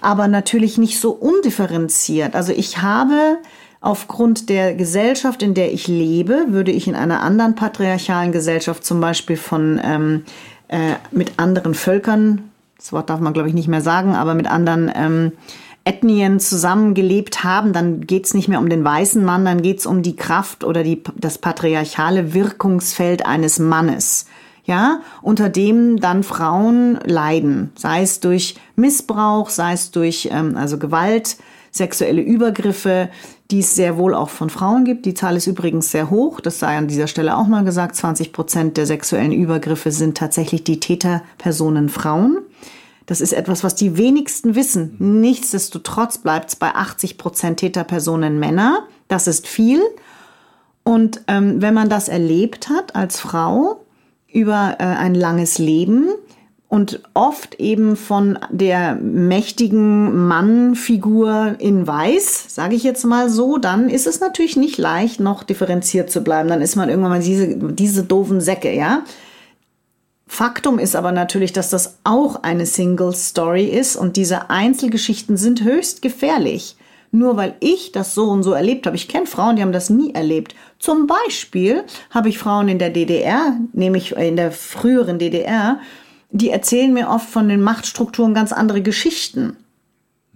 aber natürlich nicht so undifferenziert. Also ich habe aufgrund der Gesellschaft, in der ich lebe, würde ich in einer anderen patriarchalen Gesellschaft zum Beispiel von ähm, äh, mit anderen Völkern, das Wort darf man glaube ich nicht mehr sagen, aber mit anderen ähm, Ethnien zusammengelebt haben, dann geht es nicht mehr um den weißen Mann, dann geht es um die Kraft oder die, das patriarchale Wirkungsfeld eines Mannes. Ja, unter dem dann Frauen leiden, sei es durch Missbrauch, sei es durch ähm, also Gewalt, sexuelle Übergriffe, die es sehr wohl auch von Frauen gibt. Die Zahl ist übrigens sehr hoch. Das sei an dieser Stelle auch mal gesagt. 20 Prozent der sexuellen Übergriffe sind tatsächlich die Täterpersonen Frauen. Das ist etwas, was die wenigsten wissen. Nichtsdestotrotz bleibt es bei 80 Prozent Täterpersonen Männer. Das ist viel. Und ähm, wenn man das erlebt hat als Frau über äh, ein langes Leben und oft eben von der mächtigen Mannfigur in Weiß, sage ich jetzt mal so, dann ist es natürlich nicht leicht, noch differenziert zu bleiben. Dann ist man irgendwann mal diese, diese doofen Säcke, ja. Faktum ist aber natürlich, dass das auch eine Single Story ist und diese Einzelgeschichten sind höchst gefährlich. Nur weil ich das so und so erlebt habe. Ich kenne Frauen, die haben das nie erlebt. Zum Beispiel habe ich Frauen in der DDR, nämlich in der früheren DDR, die erzählen mir oft von den Machtstrukturen ganz andere Geschichten.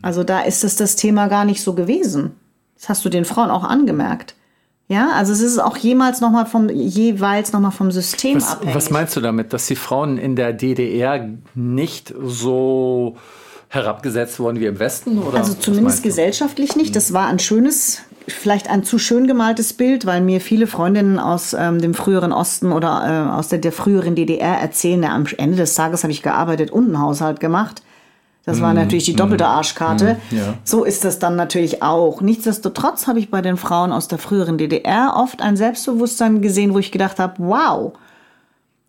Also da ist es das Thema gar nicht so gewesen. Das hast du den Frauen auch angemerkt. Ja, also es ist auch jemals noch mal vom, jeweils nochmal vom System
was,
abhängig.
Was meinst du damit, dass die Frauen in der DDR nicht so herabgesetzt wurden wie im Westen? Oder
also zumindest gesellschaftlich nicht. Das war ein schönes, vielleicht ein zu schön gemaltes Bild, weil mir viele Freundinnen aus ähm, dem früheren Osten oder äh, aus der, der früheren DDR erzählen, ja, am Ende des Tages habe ich gearbeitet und einen Haushalt gemacht. Das war natürlich die doppelte Arschkarte.
ja.
So ist das dann natürlich auch. Nichtsdestotrotz habe ich bei den Frauen aus der früheren DDR oft ein Selbstbewusstsein gesehen, wo ich gedacht habe, wow,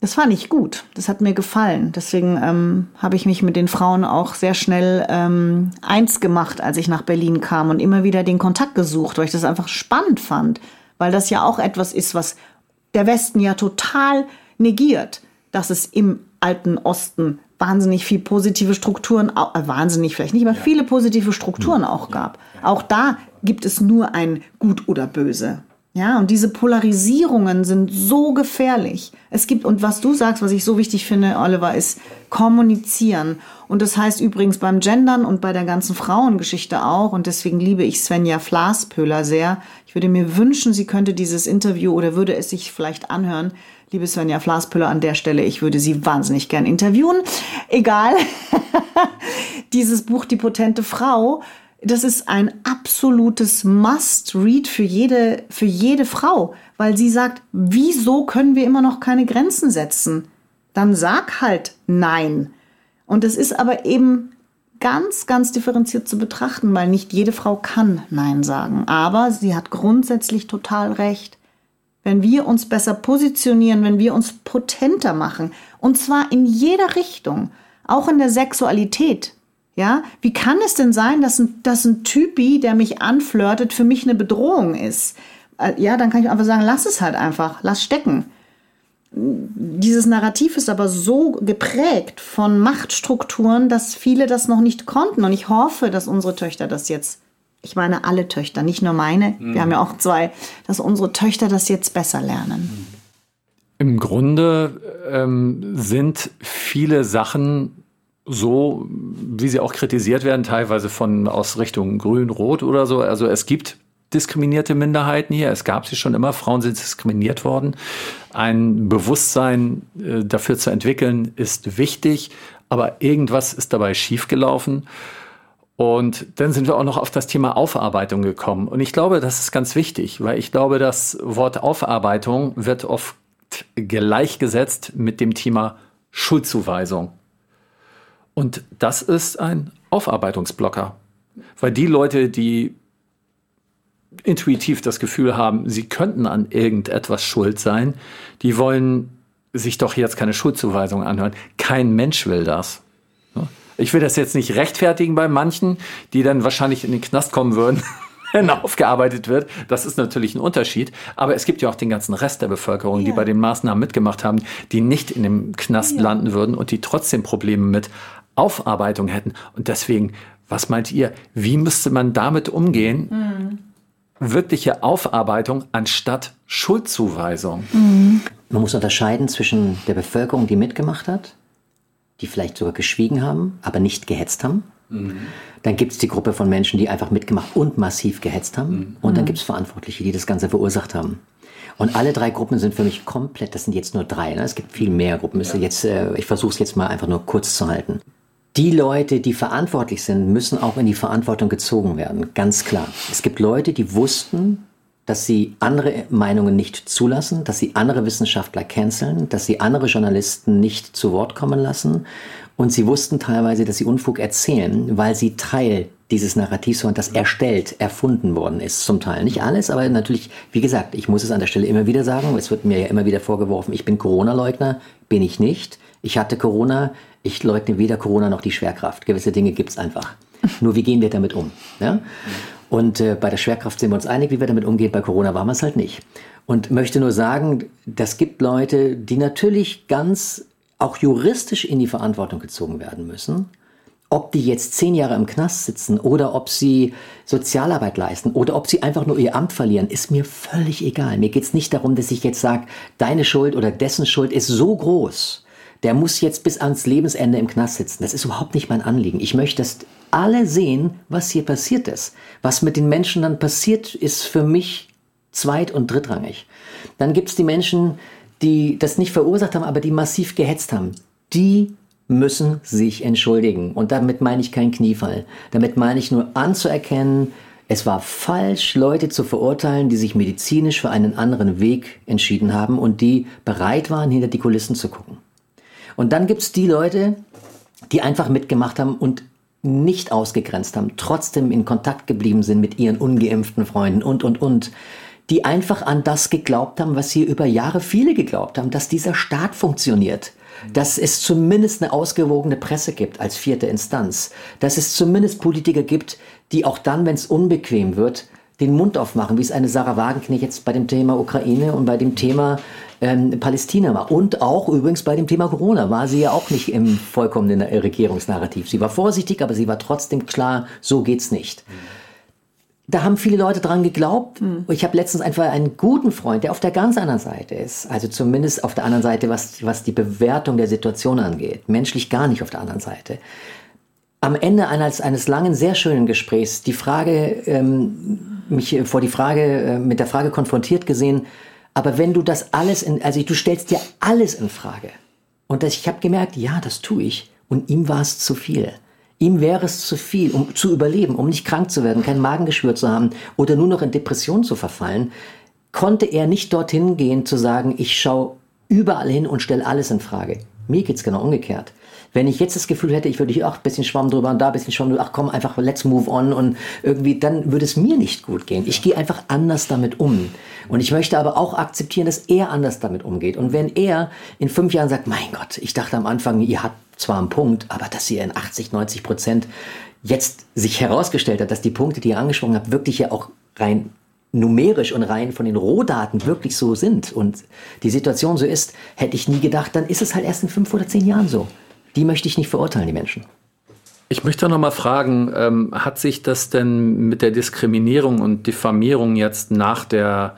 das war nicht gut. Das hat mir gefallen. Deswegen ähm, habe ich mich mit den Frauen auch sehr schnell ähm, eins gemacht, als ich nach Berlin kam und immer wieder den Kontakt gesucht, weil ich das einfach spannend fand. Weil das ja auch etwas ist, was der Westen ja total negiert, dass es im alten Osten wahnsinnig viel positive Strukturen, äh, wahnsinnig vielleicht nicht, aber ja. viele positive Strukturen ja. auch gab. Auch da gibt es nur ein Gut oder Böse. Ja, und diese Polarisierungen sind so gefährlich. Es gibt, und was du sagst, was ich so wichtig finde, Oliver, ist kommunizieren. Und das heißt übrigens beim Gendern und bei der ganzen Frauengeschichte auch. Und deswegen liebe ich Svenja Flaspöhler sehr. Ich würde mir wünschen, sie könnte dieses Interview oder würde es sich vielleicht anhören. Liebe Svenja Flaspöhler an der Stelle, ich würde Sie wahnsinnig gern interviewen. Egal. Dieses Buch Die potente Frau, das ist ein absolutes Must-Read für jede, für jede Frau, weil sie sagt, wieso können wir immer noch keine Grenzen setzen? Dann sag halt Nein. Und es ist aber eben ganz, ganz differenziert zu betrachten, weil nicht jede Frau kann Nein sagen. Aber sie hat grundsätzlich total recht wenn wir uns besser positionieren, wenn wir uns potenter machen. Und zwar in jeder Richtung, auch in der Sexualität. Ja, wie kann es denn sein, dass ein, dass ein Typi, der mich anflirtet, für mich eine Bedrohung ist? Äh, ja, dann kann ich einfach sagen, lass es halt einfach, lass stecken. Dieses Narrativ ist aber so geprägt von Machtstrukturen, dass viele das noch nicht konnten. Und ich hoffe, dass unsere Töchter das jetzt ich meine alle Töchter, nicht nur meine, mhm. wir haben ja auch zwei, dass unsere Töchter das jetzt besser lernen.
Im Grunde ähm, sind viele Sachen so, wie sie auch kritisiert werden, teilweise von aus Richtung Grün, Rot oder so. Also es gibt diskriminierte Minderheiten hier. Es gab sie schon immer. Frauen sind diskriminiert worden. Ein Bewusstsein äh, dafür zu entwickeln ist wichtig, aber irgendwas ist dabei schiefgelaufen. Und dann sind wir auch noch auf das Thema Aufarbeitung gekommen. Und ich glaube, das ist ganz wichtig, weil ich glaube, das Wort Aufarbeitung wird oft gleichgesetzt mit dem Thema Schuldzuweisung. Und das ist ein Aufarbeitungsblocker. Weil die Leute, die intuitiv das Gefühl haben, sie könnten an irgendetwas schuld sein, die wollen sich doch jetzt keine Schuldzuweisung anhören. Kein Mensch will das. Ich will das jetzt nicht rechtfertigen bei manchen, die dann wahrscheinlich in den Knast kommen würden, wenn aufgearbeitet wird. Das ist natürlich ein Unterschied. Aber es gibt ja auch den ganzen Rest der Bevölkerung, ja. die bei den Maßnahmen mitgemacht haben, die nicht in dem Knast ja. landen würden und die trotzdem Probleme mit Aufarbeitung hätten. Und deswegen, was meint ihr, wie müsste man damit umgehen? Mhm. Wirkliche Aufarbeitung anstatt Schuldzuweisung.
Mhm. Man muss unterscheiden zwischen der Bevölkerung, die mitgemacht hat, die vielleicht sogar geschwiegen haben, aber nicht gehetzt haben. Mhm. Dann gibt es die Gruppe von Menschen, die einfach mitgemacht und massiv gehetzt haben. Mhm. Und dann mhm. gibt es Verantwortliche, die das Ganze verursacht haben. Und alle drei Gruppen sind für mich komplett, das sind jetzt nur drei, ne? es gibt viel mehr Gruppen. Ja. Jetzt, äh, ich versuche es jetzt mal einfach nur kurz zu halten. Die Leute, die verantwortlich sind, müssen auch in die Verantwortung gezogen werden, ganz klar. Es gibt Leute, die wussten, dass sie andere Meinungen nicht zulassen, dass sie andere Wissenschaftler canceln, dass sie andere Journalisten nicht zu Wort kommen lassen. Und sie wussten teilweise, dass sie Unfug erzählen, weil sie Teil dieses Narrativs waren, das erstellt, erfunden worden ist, zum Teil. Nicht alles, aber natürlich, wie gesagt, ich muss es an der Stelle immer wieder sagen, es wird mir ja immer wieder vorgeworfen, ich bin Corona-Leugner, bin ich nicht. Ich hatte Corona, ich leugne weder Corona noch die Schwerkraft. Gewisse Dinge gibt's einfach. Nur wie gehen wir damit um? Ja? Und äh, bei der Schwerkraft sind wir uns einig, wie wir damit umgehen. Bei Corona waren wir es halt nicht. Und möchte nur sagen, das gibt Leute, die natürlich ganz auch juristisch in die Verantwortung gezogen werden müssen. Ob die jetzt zehn Jahre im Knast sitzen oder ob sie Sozialarbeit leisten oder ob sie einfach nur ihr Amt verlieren, ist mir völlig egal. Mir geht es nicht darum, dass ich jetzt sage, deine Schuld oder dessen Schuld ist so groß, der muss jetzt bis ans Lebensende im Knast sitzen. Das ist überhaupt nicht mein Anliegen. Ich möchte, dass alle sehen, was hier passiert ist. Was mit den Menschen dann passiert, ist für mich zweit- und drittrangig. Dann gibt es die Menschen, die das nicht verursacht haben, aber die massiv gehetzt haben. Die müssen sich entschuldigen. Und damit meine ich keinen Kniefall. Damit meine ich nur anzuerkennen, es war falsch, Leute zu verurteilen, die sich medizinisch für einen anderen Weg entschieden haben und die bereit waren, hinter die Kulissen zu gucken. Und dann gibt es die Leute, die einfach mitgemacht haben und nicht ausgegrenzt haben, trotzdem in Kontakt geblieben sind mit ihren ungeimpften Freunden und, und, und, die einfach an das geglaubt haben, was hier über Jahre viele geglaubt haben, dass dieser Staat funktioniert, dass es zumindest eine ausgewogene Presse gibt als vierte Instanz, dass es zumindest Politiker gibt, die auch dann, wenn es unbequem wird, den Mund aufmachen, wie es eine Sarah Wagenknecht jetzt bei dem Thema Ukraine und bei dem Thema ähm, Palästina war. Und auch übrigens bei dem Thema Corona war sie ja auch nicht im vollkommenen Regierungsnarrativ. Sie war vorsichtig, aber sie war trotzdem klar, so geht's nicht. Da haben viele Leute dran geglaubt. Mhm. Ich habe letztens einfach einen guten Freund, der auf der ganz anderen Seite ist. Also zumindest auf der anderen Seite, was, was die Bewertung der Situation angeht. Menschlich gar nicht auf der anderen Seite am Ende eines, eines langen, sehr schönen Gesprächs die Frage, ähm, mich vor die Frage, äh, mit der Frage konfrontiert gesehen, aber wenn du das alles in, also du stellst dir alles in Frage. Und das, ich habe gemerkt, ja, das tue ich. Und ihm war es zu viel. Ihm wäre es zu viel, um zu überleben, um nicht krank zu werden, kein Magengeschwür zu haben oder nur noch in Depression zu verfallen, konnte er nicht dorthin gehen zu sagen, ich schaue überall hin und stelle alles in Frage. Mir geht's genau umgekehrt. Wenn ich jetzt das Gefühl hätte, ich würde hier auch ein bisschen Schwamm drüber und da ein bisschen Schwamm drüber, ach komm, einfach let's move on und irgendwie, dann würde es mir nicht gut gehen. Ich gehe einfach anders damit um. Und ich möchte aber auch akzeptieren, dass er anders damit umgeht. Und wenn er in fünf Jahren sagt, mein Gott, ich dachte am Anfang, ihr habt zwar einen Punkt, aber dass ihr in 80, 90 Prozent jetzt sich herausgestellt hat, dass die Punkte, die ihr angesprochen habt, wirklich ja auch rein numerisch und rein von den Rohdaten wirklich so sind und die Situation so ist, hätte ich nie gedacht, dann ist es halt erst in fünf oder zehn Jahren so die möchte ich nicht verurteilen, die Menschen.
Ich möchte noch mal fragen, ähm, hat sich das denn mit der Diskriminierung und Diffamierung jetzt nach der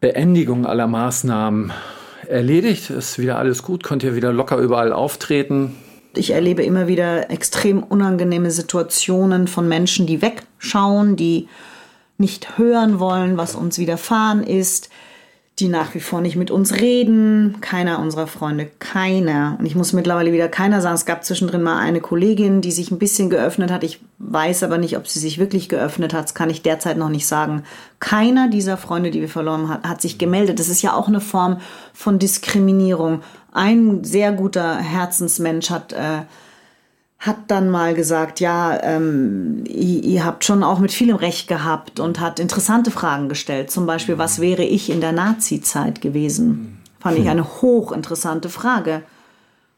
Beendigung aller Maßnahmen erledigt? Ist wieder alles gut? Könnt ihr wieder locker überall auftreten?
Ich erlebe immer wieder extrem unangenehme Situationen von Menschen, die wegschauen, die nicht hören wollen, was uns widerfahren ist, die nach wie vor nicht mit uns reden. Keiner unserer Freunde, keiner. Und ich muss mittlerweile wieder keiner sagen. Es gab zwischendrin mal eine Kollegin, die sich ein bisschen geöffnet hat. Ich weiß aber nicht, ob sie sich wirklich geöffnet hat. Das kann ich derzeit noch nicht sagen. Keiner dieser Freunde, die wir verloren haben, hat sich gemeldet. Das ist ja auch eine Form von Diskriminierung. Ein sehr guter Herzensmensch hat äh, hat dann mal gesagt, ja, ähm, ihr, ihr, habt schon auch mit vielem Recht gehabt und hat interessante Fragen gestellt. Zum Beispiel, was wäre ich in der Nazi-Zeit gewesen? Fand ich eine hochinteressante Frage.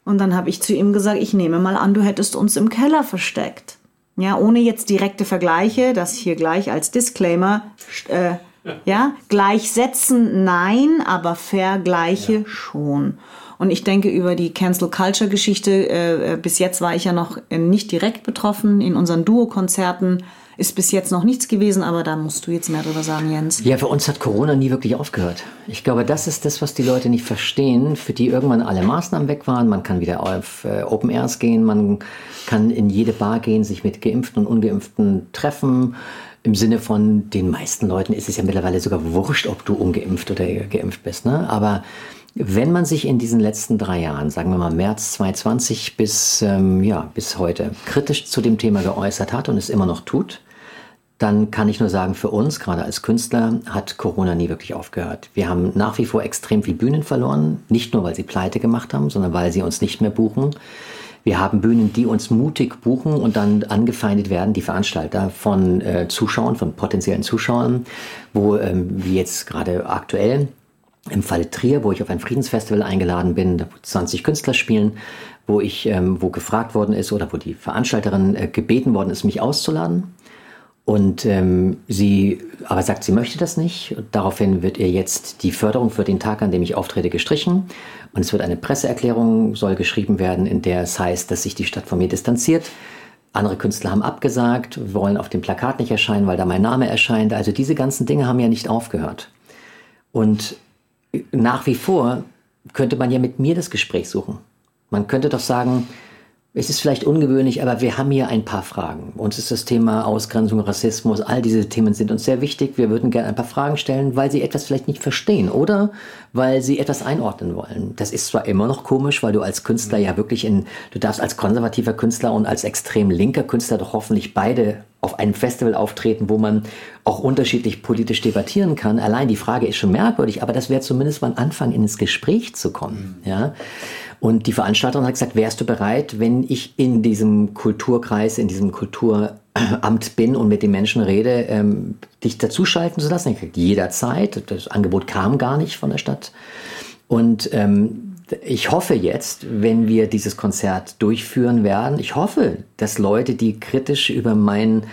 Und dann habe ich zu ihm gesagt, ich nehme mal an, du hättest uns im Keller versteckt. Ja, ohne jetzt direkte Vergleiche, das hier gleich als Disclaimer, äh, ja, gleichsetzen, nein, aber Vergleiche ja. schon. Und ich denke, über die Cancel Culture Geschichte, äh, äh, bis jetzt war ich ja noch äh, nicht direkt betroffen. In unseren Duo-Konzerten ist bis jetzt noch nichts gewesen, aber da musst du jetzt mehr drüber sagen, Jens.
Ja, für uns hat Corona nie wirklich aufgehört. Ich glaube, das ist das, was die Leute nicht verstehen, für die irgendwann alle Maßnahmen weg waren. Man kann wieder auf äh, Open Airs gehen, man kann in jede Bar gehen, sich mit Geimpften und Ungeimpften treffen. Im Sinne von den meisten Leuten ist es ja mittlerweile sogar wurscht, ob du ungeimpft oder geimpft bist. Ne? Aber wenn man sich in diesen letzten drei Jahren, sagen wir mal März 2020 bis, ähm, ja, bis heute, kritisch zu dem Thema geäußert hat und es immer noch tut, dann kann ich nur sagen, für uns, gerade als Künstler, hat Corona nie wirklich aufgehört. Wir haben nach wie vor extrem viel Bühnen verloren, nicht nur weil sie pleite gemacht haben, sondern weil sie uns nicht mehr buchen. Wir haben Bühnen, die uns mutig buchen und dann angefeindet werden, die Veranstalter von äh, Zuschauern, von potenziellen Zuschauern, wo, ähm, wie jetzt gerade aktuell, im Falle Trier, wo ich auf ein Friedensfestival eingeladen bin, wo 20 Künstler spielen, wo ich, ähm, wo gefragt worden ist oder wo die Veranstalterin äh, gebeten worden ist, mich auszuladen. Und ähm, sie aber sagt, sie möchte das nicht. Und daraufhin wird ihr jetzt die Förderung für den Tag, an dem ich auftrete, gestrichen. Und es wird eine Presseerklärung soll geschrieben werden, in der es heißt, dass sich die Stadt von mir distanziert. Andere Künstler haben abgesagt, wollen auf dem Plakat nicht erscheinen, weil da mein Name erscheint. Also diese ganzen Dinge haben ja nicht aufgehört. Und nach wie vor könnte man ja mit mir das Gespräch suchen. Man könnte doch sagen, es ist vielleicht ungewöhnlich, aber wir haben hier ein paar Fragen. Uns ist das Thema Ausgrenzung, Rassismus, all diese Themen sind uns sehr wichtig. Wir würden gerne ein paar Fragen stellen, weil Sie etwas vielleicht nicht verstehen oder weil Sie etwas einordnen wollen. Das ist zwar immer noch komisch, weil du als Künstler ja wirklich in, du darfst als konservativer Künstler und als extrem linker Künstler doch hoffentlich beide auf einem Festival auftreten, wo man auch unterschiedlich politisch debattieren kann. Allein die Frage ist schon merkwürdig, aber das wäre zumindest mal ein Anfang, ins Gespräch zu kommen. Ja. Und die Veranstalterin hat gesagt, wärst du bereit, wenn ich in diesem Kulturkreis, in diesem Kulturamt bin und mit den Menschen rede, ähm, dich dazuschalten zu lassen? Ich gesagt, jederzeit. Das Angebot kam gar nicht von der Stadt. Und ähm, ich hoffe jetzt, wenn wir dieses Konzert durchführen werden, ich hoffe, dass Leute, die kritisch über, mein,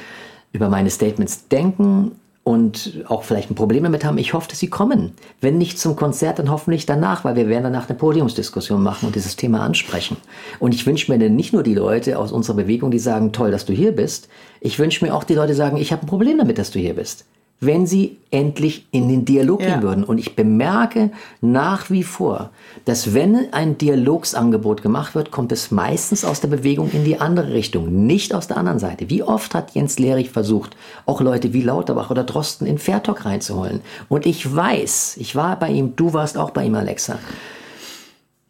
über meine Statements denken, und auch vielleicht ein Problem damit haben. Ich hoffe, dass sie kommen. Wenn nicht zum Konzert, dann hoffentlich danach, weil wir werden danach eine Podiumsdiskussion machen und dieses Thema ansprechen. Und ich wünsche mir denn nicht nur die Leute aus unserer Bewegung, die sagen, toll, dass du hier bist. Ich wünsche mir auch die Leute, die sagen, ich habe ein Problem damit, dass du hier bist wenn sie endlich in den Dialog ja. gehen würden. Und ich bemerke nach wie vor, dass wenn ein Dialogsangebot gemacht wird, kommt es meistens aus der Bewegung in die andere Richtung, nicht aus der anderen Seite. Wie oft hat Jens Lehrig versucht, auch Leute wie Lauterbach oder Drosten in Fairtalk reinzuholen? Und ich weiß, ich war bei ihm, du warst auch bei ihm, Alexa.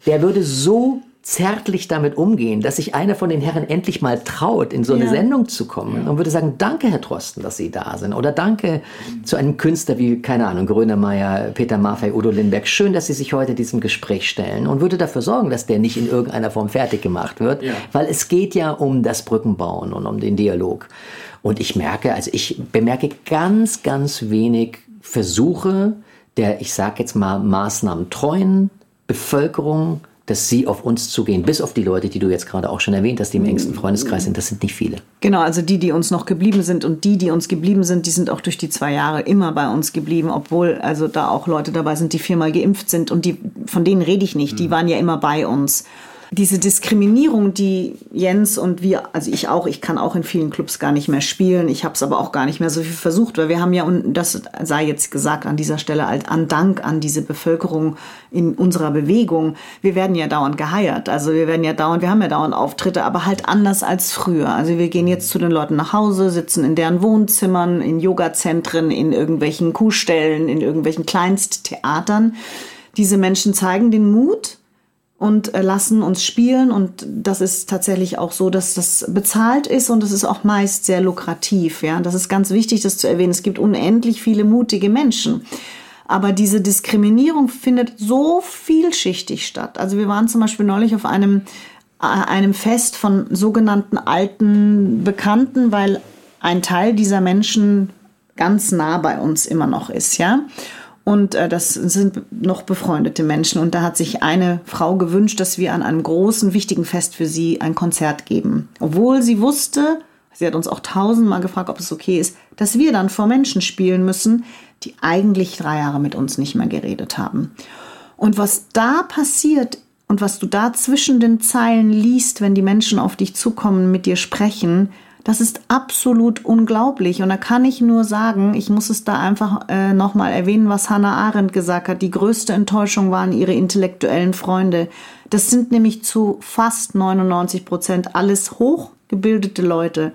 Der würde so zärtlich damit umgehen, dass sich einer von den Herren endlich mal traut, in so eine ja. Sendung zu kommen ja. und würde sagen, danke, Herr Drosten, dass Sie da sind. Oder danke zu einem Künstler wie, keine Ahnung, Grönemeyer, Peter Maffei, Udo Lindberg. Schön, dass Sie sich heute diesem Gespräch stellen und würde dafür sorgen, dass der nicht in irgendeiner Form fertig gemacht wird, ja. weil es geht ja um das Brückenbauen und um den Dialog. Und ich merke, also ich bemerke ganz, ganz wenig Versuche der, ich sage jetzt mal, maßnahmentreuen Bevölkerung, dass sie auf uns zugehen, bis auf die Leute, die du jetzt gerade auch schon erwähnt hast, die im engsten Freundeskreis sind. Das sind nicht viele.
Genau, also die, die uns noch geblieben sind und die, die uns geblieben sind, die sind auch durch die zwei Jahre immer bei uns geblieben, obwohl also da auch Leute dabei sind, die viermal geimpft sind und die, von denen rede ich nicht, die mhm. waren ja immer bei uns diese Diskriminierung, die Jens und wir, also ich auch, ich kann auch in vielen Clubs gar nicht mehr spielen. Ich habe es aber auch gar nicht mehr so viel versucht, weil wir haben ja, und das sei jetzt gesagt an dieser Stelle, an Dank an diese Bevölkerung in unserer Bewegung, wir werden ja dauernd geheiert. Also wir werden ja dauernd, wir haben ja dauernd Auftritte, aber halt anders als früher. Also wir gehen jetzt zu den Leuten nach Hause, sitzen in deren Wohnzimmern, in Yogazentren, in irgendwelchen Kuhstellen, in irgendwelchen Kleinsttheatern. Diese Menschen zeigen den Mut, und äh, lassen uns spielen. Und das ist tatsächlich auch so, dass das bezahlt ist und es ist auch meist sehr lukrativ. Ja, das ist ganz wichtig, das zu erwähnen. Es gibt unendlich viele mutige Menschen. Aber diese Diskriminierung findet so vielschichtig statt. Also wir waren zum Beispiel neulich auf einem, äh, einem Fest von sogenannten alten Bekannten, weil ein Teil dieser Menschen ganz nah bei uns immer noch ist, ja. Und äh, das sind noch befreundete Menschen. Und da hat sich eine Frau gewünscht, dass wir an einem großen, wichtigen Fest für sie ein Konzert geben. Obwohl sie wusste, sie hat uns auch tausendmal gefragt, ob es okay ist, dass wir dann vor Menschen spielen müssen, die eigentlich drei Jahre mit uns nicht mehr geredet haben. Und was da passiert und was du da zwischen den Zeilen liest, wenn die Menschen auf dich zukommen, mit dir sprechen, das ist absolut unglaublich. Und da kann ich nur sagen, ich muss es da einfach äh, nochmal erwähnen, was Hannah Arendt gesagt hat. Die größte Enttäuschung waren ihre intellektuellen Freunde. Das sind nämlich zu fast 99 Prozent alles hochgebildete Leute,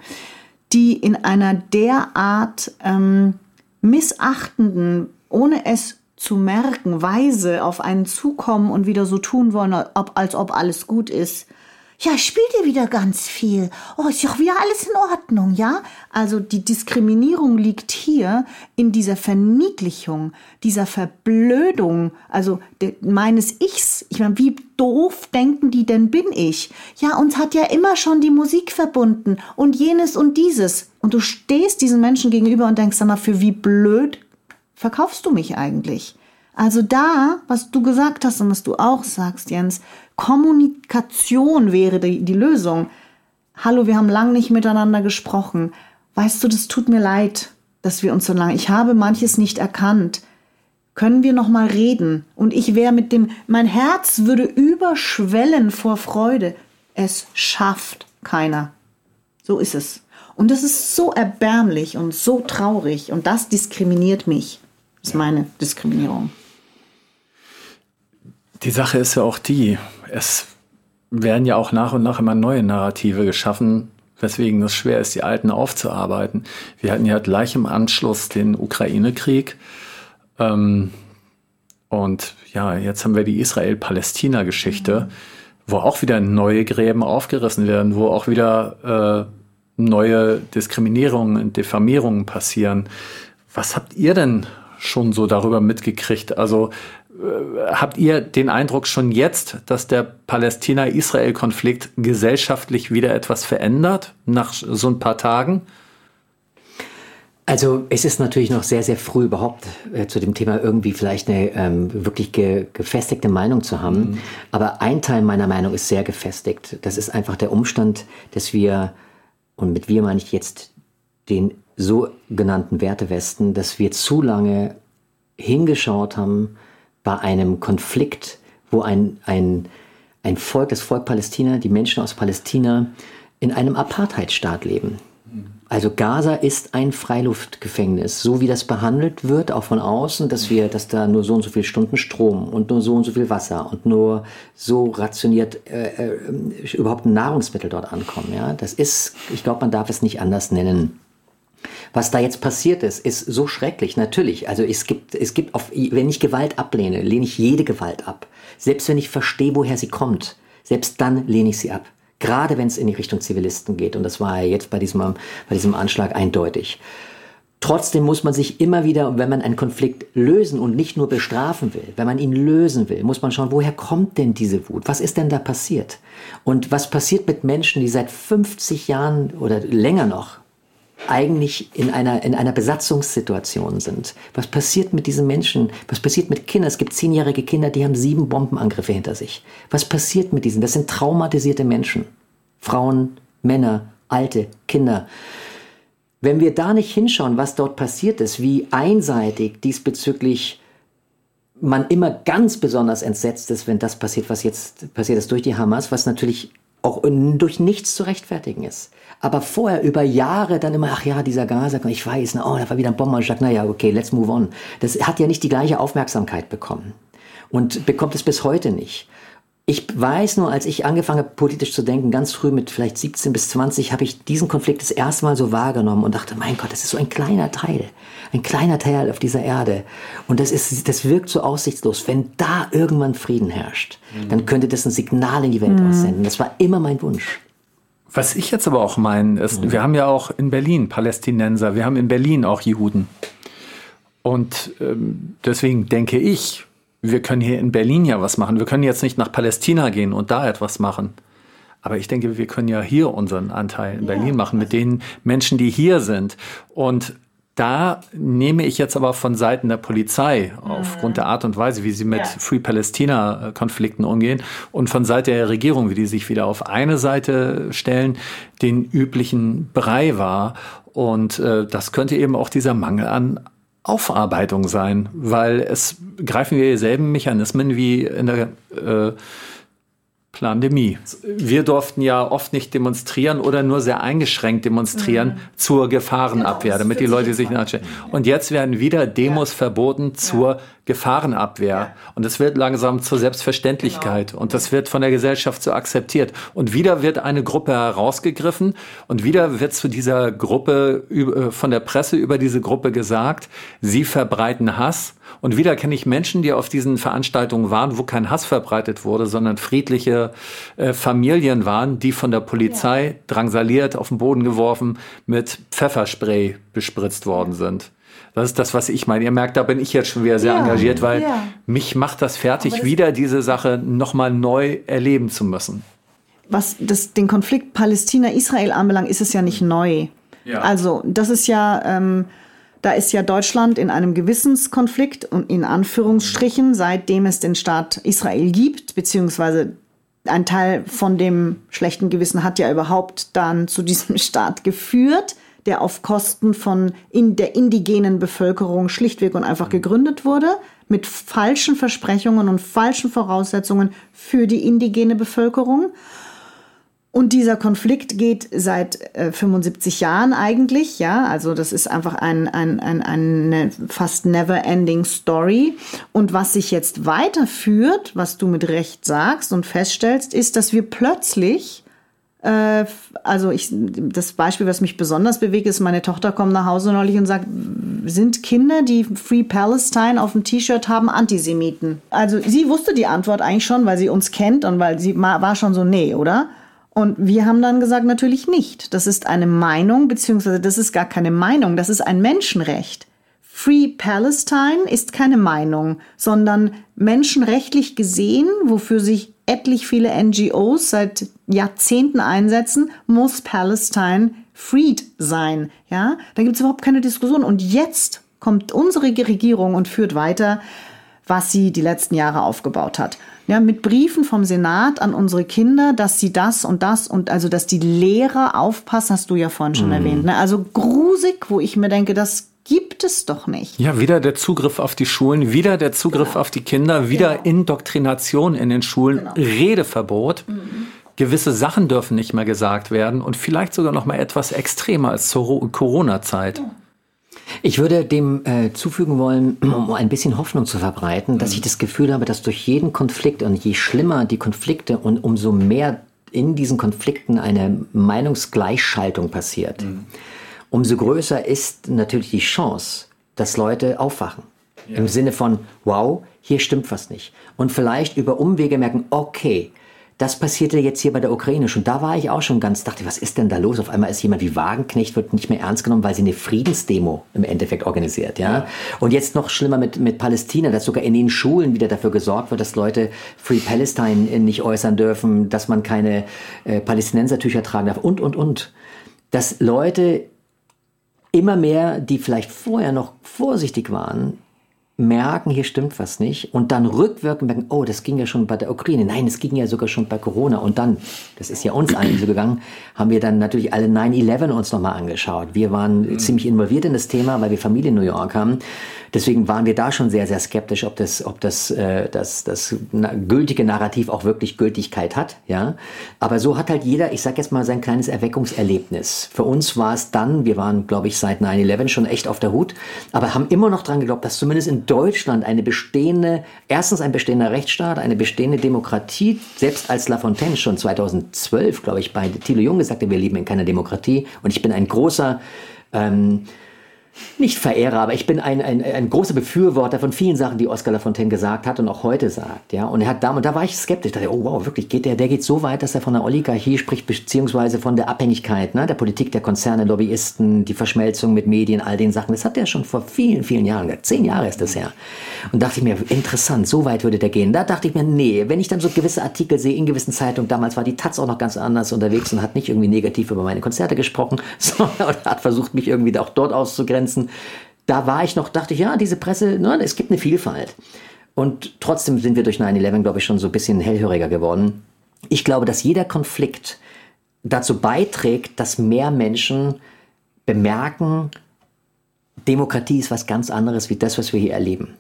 die in einer derart ähm, missachtenden, ohne es zu merken, Weise auf einen zukommen und wieder so tun wollen, als ob alles gut ist. Ja, spielt ihr wieder ganz viel. Oh, ist doch wieder alles in Ordnung, ja? Also die Diskriminierung liegt hier in dieser Verniedlichung, dieser Verblödung, also de, meines Ichs. Ich meine, wie doof denken die denn bin ich? Ja, uns hat ja immer schon die Musik verbunden und jenes und dieses. Und du stehst diesen Menschen gegenüber und denkst, sag mal, für wie blöd verkaufst du mich eigentlich? Also da, was du gesagt hast und was du auch sagst, Jens, Kommunikation wäre die, die Lösung. Hallo, wir haben lange nicht miteinander gesprochen. Weißt du, das tut mir leid, dass wir uns so lange. Ich habe manches nicht erkannt. Können wir noch mal reden? Und ich wäre mit dem, mein Herz würde überschwellen vor Freude. Es schafft keiner. So ist es. Und das ist so erbärmlich und so traurig und das diskriminiert mich. Das ist meine Diskriminierung.
Die Sache ist ja auch die, es werden ja auch nach und nach immer neue Narrative geschaffen, weswegen es schwer ist, die alten aufzuarbeiten. Wir hatten ja gleich im Anschluss den Ukraine-Krieg. Ähm, und ja, jetzt haben wir die Israel-Palästina-Geschichte, wo auch wieder neue Gräben aufgerissen werden, wo auch wieder äh, neue Diskriminierungen und Diffamierungen passieren. Was habt ihr denn schon so darüber mitgekriegt? Also habt ihr den Eindruck schon jetzt, dass der Palästina-Israel-Konflikt gesellschaftlich wieder etwas verändert nach so ein paar Tagen?
Also es ist natürlich noch sehr, sehr früh überhaupt äh, zu dem Thema irgendwie vielleicht eine ähm, wirklich ge gefestigte Meinung zu haben. Mhm. Aber ein Teil meiner Meinung ist sehr gefestigt. Das ist einfach der Umstand, dass wir, und mit wir meine ich jetzt den sogenannten Wertewesten, dass wir zu lange hingeschaut haben bei einem Konflikt, wo ein, ein, ein Volk, das Volk Palästina, die Menschen aus Palästina in einem Apartheidstaat leben. Also Gaza ist ein Freiluftgefängnis, so wie das behandelt wird, auch von außen, dass wir, dass da nur so und so viele Stunden Strom und nur so und so viel Wasser und nur so rationiert äh, äh, überhaupt Nahrungsmittel dort ankommen. Ja, das ist, ich glaube, man darf es nicht anders nennen. Was da jetzt passiert ist, ist so schrecklich. Natürlich, also es gibt, es gibt, auf, wenn ich Gewalt ablehne, lehne ich jede Gewalt ab. Selbst wenn ich verstehe, woher sie kommt, selbst dann lehne ich sie ab. Gerade wenn es in die Richtung Zivilisten geht. Und das war ja jetzt bei diesem, bei diesem Anschlag eindeutig. Trotzdem muss man sich immer wieder, wenn man einen Konflikt lösen und nicht nur bestrafen will, wenn man ihn lösen will, muss man schauen, woher kommt denn diese Wut? Was ist denn da passiert? Und was passiert mit Menschen, die seit 50 Jahren oder länger noch eigentlich in einer, in einer Besatzungssituation sind. Was passiert mit diesen Menschen? Was passiert mit Kindern? Es gibt zehnjährige Kinder, die haben sieben Bombenangriffe hinter sich. Was passiert mit diesen? Das sind traumatisierte Menschen. Frauen, Männer, Alte, Kinder. Wenn wir da nicht hinschauen, was dort passiert ist, wie einseitig diesbezüglich man immer ganz besonders entsetzt ist, wenn das passiert, was jetzt passiert ist durch die Hamas, was natürlich auch durch nichts zu rechtfertigen ist. Aber vorher über Jahre dann immer, ach ja, dieser Gaza, ich weiß, oh, da war wieder ein Bombenanschlag, naja, okay, let's move on. Das hat ja nicht die gleiche Aufmerksamkeit bekommen und bekommt es bis heute nicht. Ich weiß nur, als ich angefangen habe, politisch zu denken, ganz früh mit vielleicht 17 bis 20, habe ich diesen Konflikt das erste Mal so wahrgenommen und dachte, mein Gott, das ist so ein kleiner Teil, ein kleiner Teil auf dieser Erde. Und das ist, das wirkt so aussichtslos. Wenn da irgendwann Frieden herrscht, mhm. dann könnte das ein Signal in die Welt mhm. aussenden. Das war immer mein Wunsch.
Was ich jetzt aber auch meine, ist, mhm. wir haben ja auch in Berlin Palästinenser, wir haben in Berlin auch Juden. Und ähm, deswegen denke ich, wir können hier in Berlin ja was machen. Wir können jetzt nicht nach Palästina gehen und da etwas machen. Aber ich denke, wir können ja hier unseren Anteil in Berlin machen mit den Menschen, die hier sind. Und da nehme ich jetzt aber von Seiten der Polizei aufgrund der Art und Weise, wie sie mit ja. Free Palästina Konflikten umgehen und von Seite der Regierung, wie die sich wieder auf eine Seite stellen, den üblichen Brei war. Und äh, das könnte eben auch dieser Mangel an Aufarbeitung sein, weil es greifen wir dieselben Mechanismen wie in der äh, Pandemie. Wir durften ja oft nicht demonstrieren oder nur sehr eingeschränkt demonstrieren mhm. zur Gefahrenabwehr, genau, damit die Leute sich nachstellen. Und jetzt werden wieder Demos ja. verboten zur ja. Gefahrenabwehr. Ja. Und es wird langsam zur Selbstverständlichkeit. Genau. Und das wird von der Gesellschaft so akzeptiert. Und wieder wird eine Gruppe herausgegriffen und wieder wird zu dieser Gruppe äh, von der Presse über diese Gruppe gesagt, sie verbreiten Hass. Und wieder kenne ich Menschen, die auf diesen Veranstaltungen waren, wo kein Hass verbreitet wurde, sondern friedliche äh, Familien waren, die von der Polizei ja. drangsaliert, auf den Boden geworfen, mit Pfefferspray bespritzt worden sind. Das ist das, was ich meine. Ihr merkt, da bin ich jetzt schon wieder sehr ja, engagiert, weil ja. mich macht das fertig, das wieder diese Sache nochmal neu erleben zu müssen.
Was das, den Konflikt Palästina-Israel anbelangt, ist es ja nicht neu. Ja. Also, das ist ja, ähm, da ist ja Deutschland in einem Gewissenskonflikt und in Anführungsstrichen, seitdem es den Staat Israel gibt, beziehungsweise ein Teil von dem schlechten Gewissen hat ja überhaupt dann zu diesem Staat geführt, der auf Kosten von in der indigenen Bevölkerung schlichtweg und einfach gegründet wurde, mit falschen Versprechungen und falschen Voraussetzungen für die indigene Bevölkerung. Und dieser Konflikt geht seit äh, 75 Jahren eigentlich, ja. Also das ist einfach ein, ein, ein, eine fast never-ending Story. Und was sich jetzt weiterführt, was du mit Recht sagst und feststellst, ist, dass wir plötzlich äh, also ich, das Beispiel, was mich besonders bewegt, ist, meine Tochter kommt nach Hause neulich und sagt, sind Kinder, die Free Palestine auf dem T-Shirt haben, Antisemiten? Also sie wusste die Antwort eigentlich schon, weil sie uns kennt und weil sie war schon so, nee, oder? Und wir haben dann gesagt, natürlich nicht. Das ist eine Meinung, beziehungsweise das ist gar keine Meinung, das ist ein Menschenrecht. Free Palestine ist keine Meinung, sondern menschenrechtlich gesehen, wofür sich etlich viele NGOs seit Jahrzehnten einsetzen, muss Palestine freed sein. Ja, da gibt es überhaupt keine Diskussion. Und jetzt kommt unsere Regierung und führt weiter, was sie die letzten Jahre aufgebaut hat ja, mit Briefen vom Senat an unsere Kinder, dass sie das und das und also, dass die Lehrer aufpassen, hast du ja vorhin schon mm. erwähnt. Ne? Also grusig, wo ich mir denke, das gibt es doch nicht.
Ja, wieder der Zugriff auf die Schulen, wieder der Zugriff genau. auf die Kinder, wieder genau. Indoktrination in den Schulen, genau. Redeverbot. Mhm. Gewisse Sachen dürfen nicht mehr gesagt werden und vielleicht sogar noch mal etwas extremer als zur Corona-Zeit.
Ich würde dem äh, zufügen wollen, um ein bisschen Hoffnung zu verbreiten, dass ich das Gefühl habe, dass durch jeden Konflikt und je schlimmer die Konflikte und umso mehr in diesen Konflikten eine Meinungsgleichschaltung passiert, mhm. umso größer ist natürlich die Chance, dass Leute aufwachen. Ja. Im Sinne von, wow, hier stimmt was nicht. Und vielleicht über Umwege merken, okay, das passierte jetzt hier bei der Ukraine schon. Da war ich auch schon ganz, dachte, was ist denn da los? Auf einmal ist jemand wie Wagenknecht, wird nicht mehr ernst genommen, weil sie eine Friedensdemo im Endeffekt organisiert, ja. ja. Und jetzt noch schlimmer mit, mit Palästina, dass sogar in den Schulen wieder dafür gesorgt wird, dass Leute Free Palestine nicht äußern dürfen, dass man keine äh, Palästinensertücher tragen darf und, und, und. Dass Leute immer mehr, die vielleicht vorher noch vorsichtig waren, merken, hier stimmt was nicht und dann rückwirkend merken, oh, das ging ja schon bei der Ukraine, nein, das ging ja sogar schon bei Corona und dann, das ist ja uns allen so gegangen, haben wir dann natürlich alle 9-11 uns nochmal angeschaut. Wir waren mhm. ziemlich involviert in das Thema, weil wir Familie in New York haben Deswegen waren wir da schon sehr, sehr skeptisch, ob das, ob das, äh, das, das gültige Narrativ auch wirklich Gültigkeit hat. Ja, aber so hat halt jeder, ich sag jetzt mal, sein kleines Erweckungserlebnis. Für uns war es dann, wir waren, glaube ich, seit 9/11 schon echt auf der Hut, aber haben immer noch dran geglaubt, dass zumindest in Deutschland eine bestehende, erstens ein bestehender Rechtsstaat, eine bestehende Demokratie, selbst als Lafontaine schon 2012, glaube ich, bei Thilo Jung gesagt hat, wir leben in keiner Demokratie. Und ich bin ein großer ähm, nicht Verehrer, aber ich bin ein, ein, ein großer Befürworter von vielen Sachen, die Oscar Lafontaine gesagt hat und auch heute sagt. Ja? Und er hat da, und da war ich skeptisch. Da dachte, oh wow, wirklich, geht der, der geht so weit, dass er von der Oligarchie spricht, beziehungsweise von der Abhängigkeit, ne? der Politik der Konzerne, Lobbyisten, die Verschmelzung mit Medien, all den Sachen. Das hat er schon vor vielen, vielen Jahren. Zehn Jahre ist das her. Und dachte ich mir, interessant, so weit würde der gehen. Da dachte ich mir, nee, wenn ich dann so gewisse Artikel sehe in gewissen Zeitungen, damals war die Taz auch noch ganz anders unterwegs und hat nicht irgendwie negativ über meine Konzerte gesprochen, sondern hat versucht, mich irgendwie auch dort auszugrenzen da war ich noch, dachte ich, ja, diese Presse, ne, es gibt eine Vielfalt. Und trotzdem sind wir durch 9-11, glaube ich, schon so ein bisschen hellhöriger geworden. Ich glaube, dass jeder Konflikt dazu beiträgt, dass mehr Menschen bemerken, Demokratie ist was ganz anderes wie das, was wir hier erleben.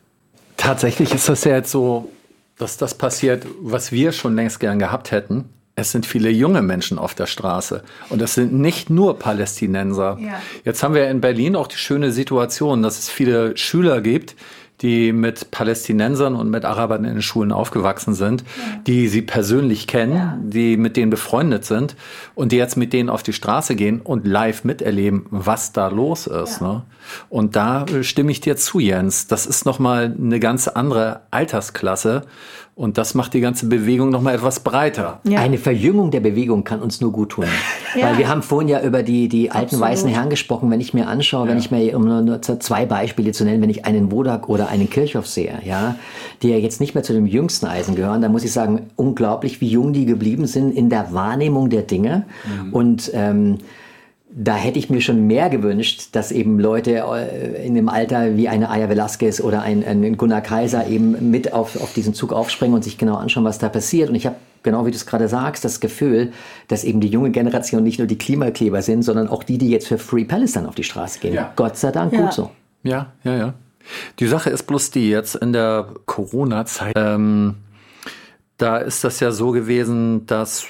Tatsächlich ist das ja jetzt so, dass das passiert, was wir schon längst gern gehabt hätten es sind viele junge Menschen auf der Straße. Und es sind nicht nur Palästinenser. Ja. Jetzt haben wir in Berlin auch die schöne Situation, dass es viele Schüler gibt, die mit Palästinensern und mit Arabern in den Schulen aufgewachsen sind, ja. die sie persönlich kennen, ja. die mit denen befreundet sind und die jetzt mit denen auf die Straße gehen und live miterleben, was da los ist. Ne? Und da äh, stimme ich dir zu, Jens. Das ist nochmal eine ganz andere Altersklasse. Und das macht die ganze Bewegung noch mal etwas breiter.
Ja. Eine Verjüngung der Bewegung kann uns nur gut tun. ja. Weil wir haben vorhin ja über die, die alten Absolut. weißen Herren gesprochen. Wenn ich mir anschaue, ja. wenn ich mir, um nur zwei Beispiele zu nennen, wenn ich einen Wodak oder einen Kirchhoff sehe, ja, die ja jetzt nicht mehr zu dem jüngsten Eisen gehören, dann muss ich sagen, unglaublich, wie jung die geblieben sind in der Wahrnehmung der Dinge. Mhm. Und ähm, da hätte ich mir schon mehr gewünscht, dass eben Leute äh, in dem Alter wie eine Aya Velasquez oder ein, ein Gunnar Kaiser eben mit auf, auf diesen Zug aufspringen und sich genau anschauen, was da passiert. Und ich habe genau wie du es gerade sagst, das Gefühl, dass eben die junge Generation nicht nur die Klimakleber sind, sondern auch die, die jetzt für Free Palestine auf die Straße gehen. Ja. Gott sei Dank,
ja.
gut so.
Ja, ja, ja. Die Sache ist bloß die, jetzt in der Corona-Zeit ähm, da ist das ja so gewesen, dass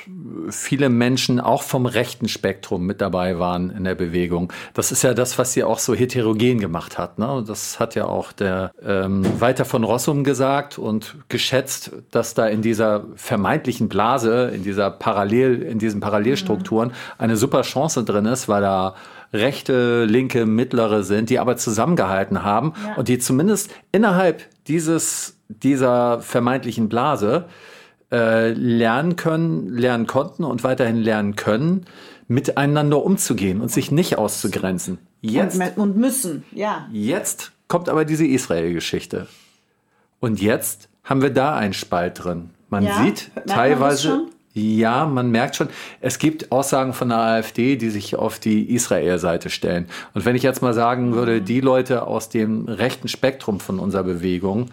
viele Menschen auch vom rechten Spektrum mit dabei waren in der Bewegung. Das ist ja das, was sie auch so heterogen gemacht hat. Ne? Das hat ja auch der ähm, Walter von Rossum gesagt und geschätzt, dass da in dieser vermeintlichen Blase, in dieser Parallel, in diesen Parallelstrukturen eine super Chance drin ist, weil da rechte, linke, mittlere sind, die aber zusammengehalten haben ja. und die zumindest innerhalb dieses, dieser vermeintlichen Blase äh, lernen können, lernen konnten und weiterhin lernen können, miteinander umzugehen und sich nicht auszugrenzen.
Jetzt, und, und müssen, ja.
Jetzt kommt aber diese Israel-Geschichte. Und jetzt haben wir da einen Spalt drin. Man ja, sieht teilweise, man ja, man merkt schon, es gibt Aussagen von der AfD, die sich auf die Israel-Seite stellen. Und wenn ich jetzt mal sagen würde, die Leute aus dem rechten Spektrum von unserer Bewegung,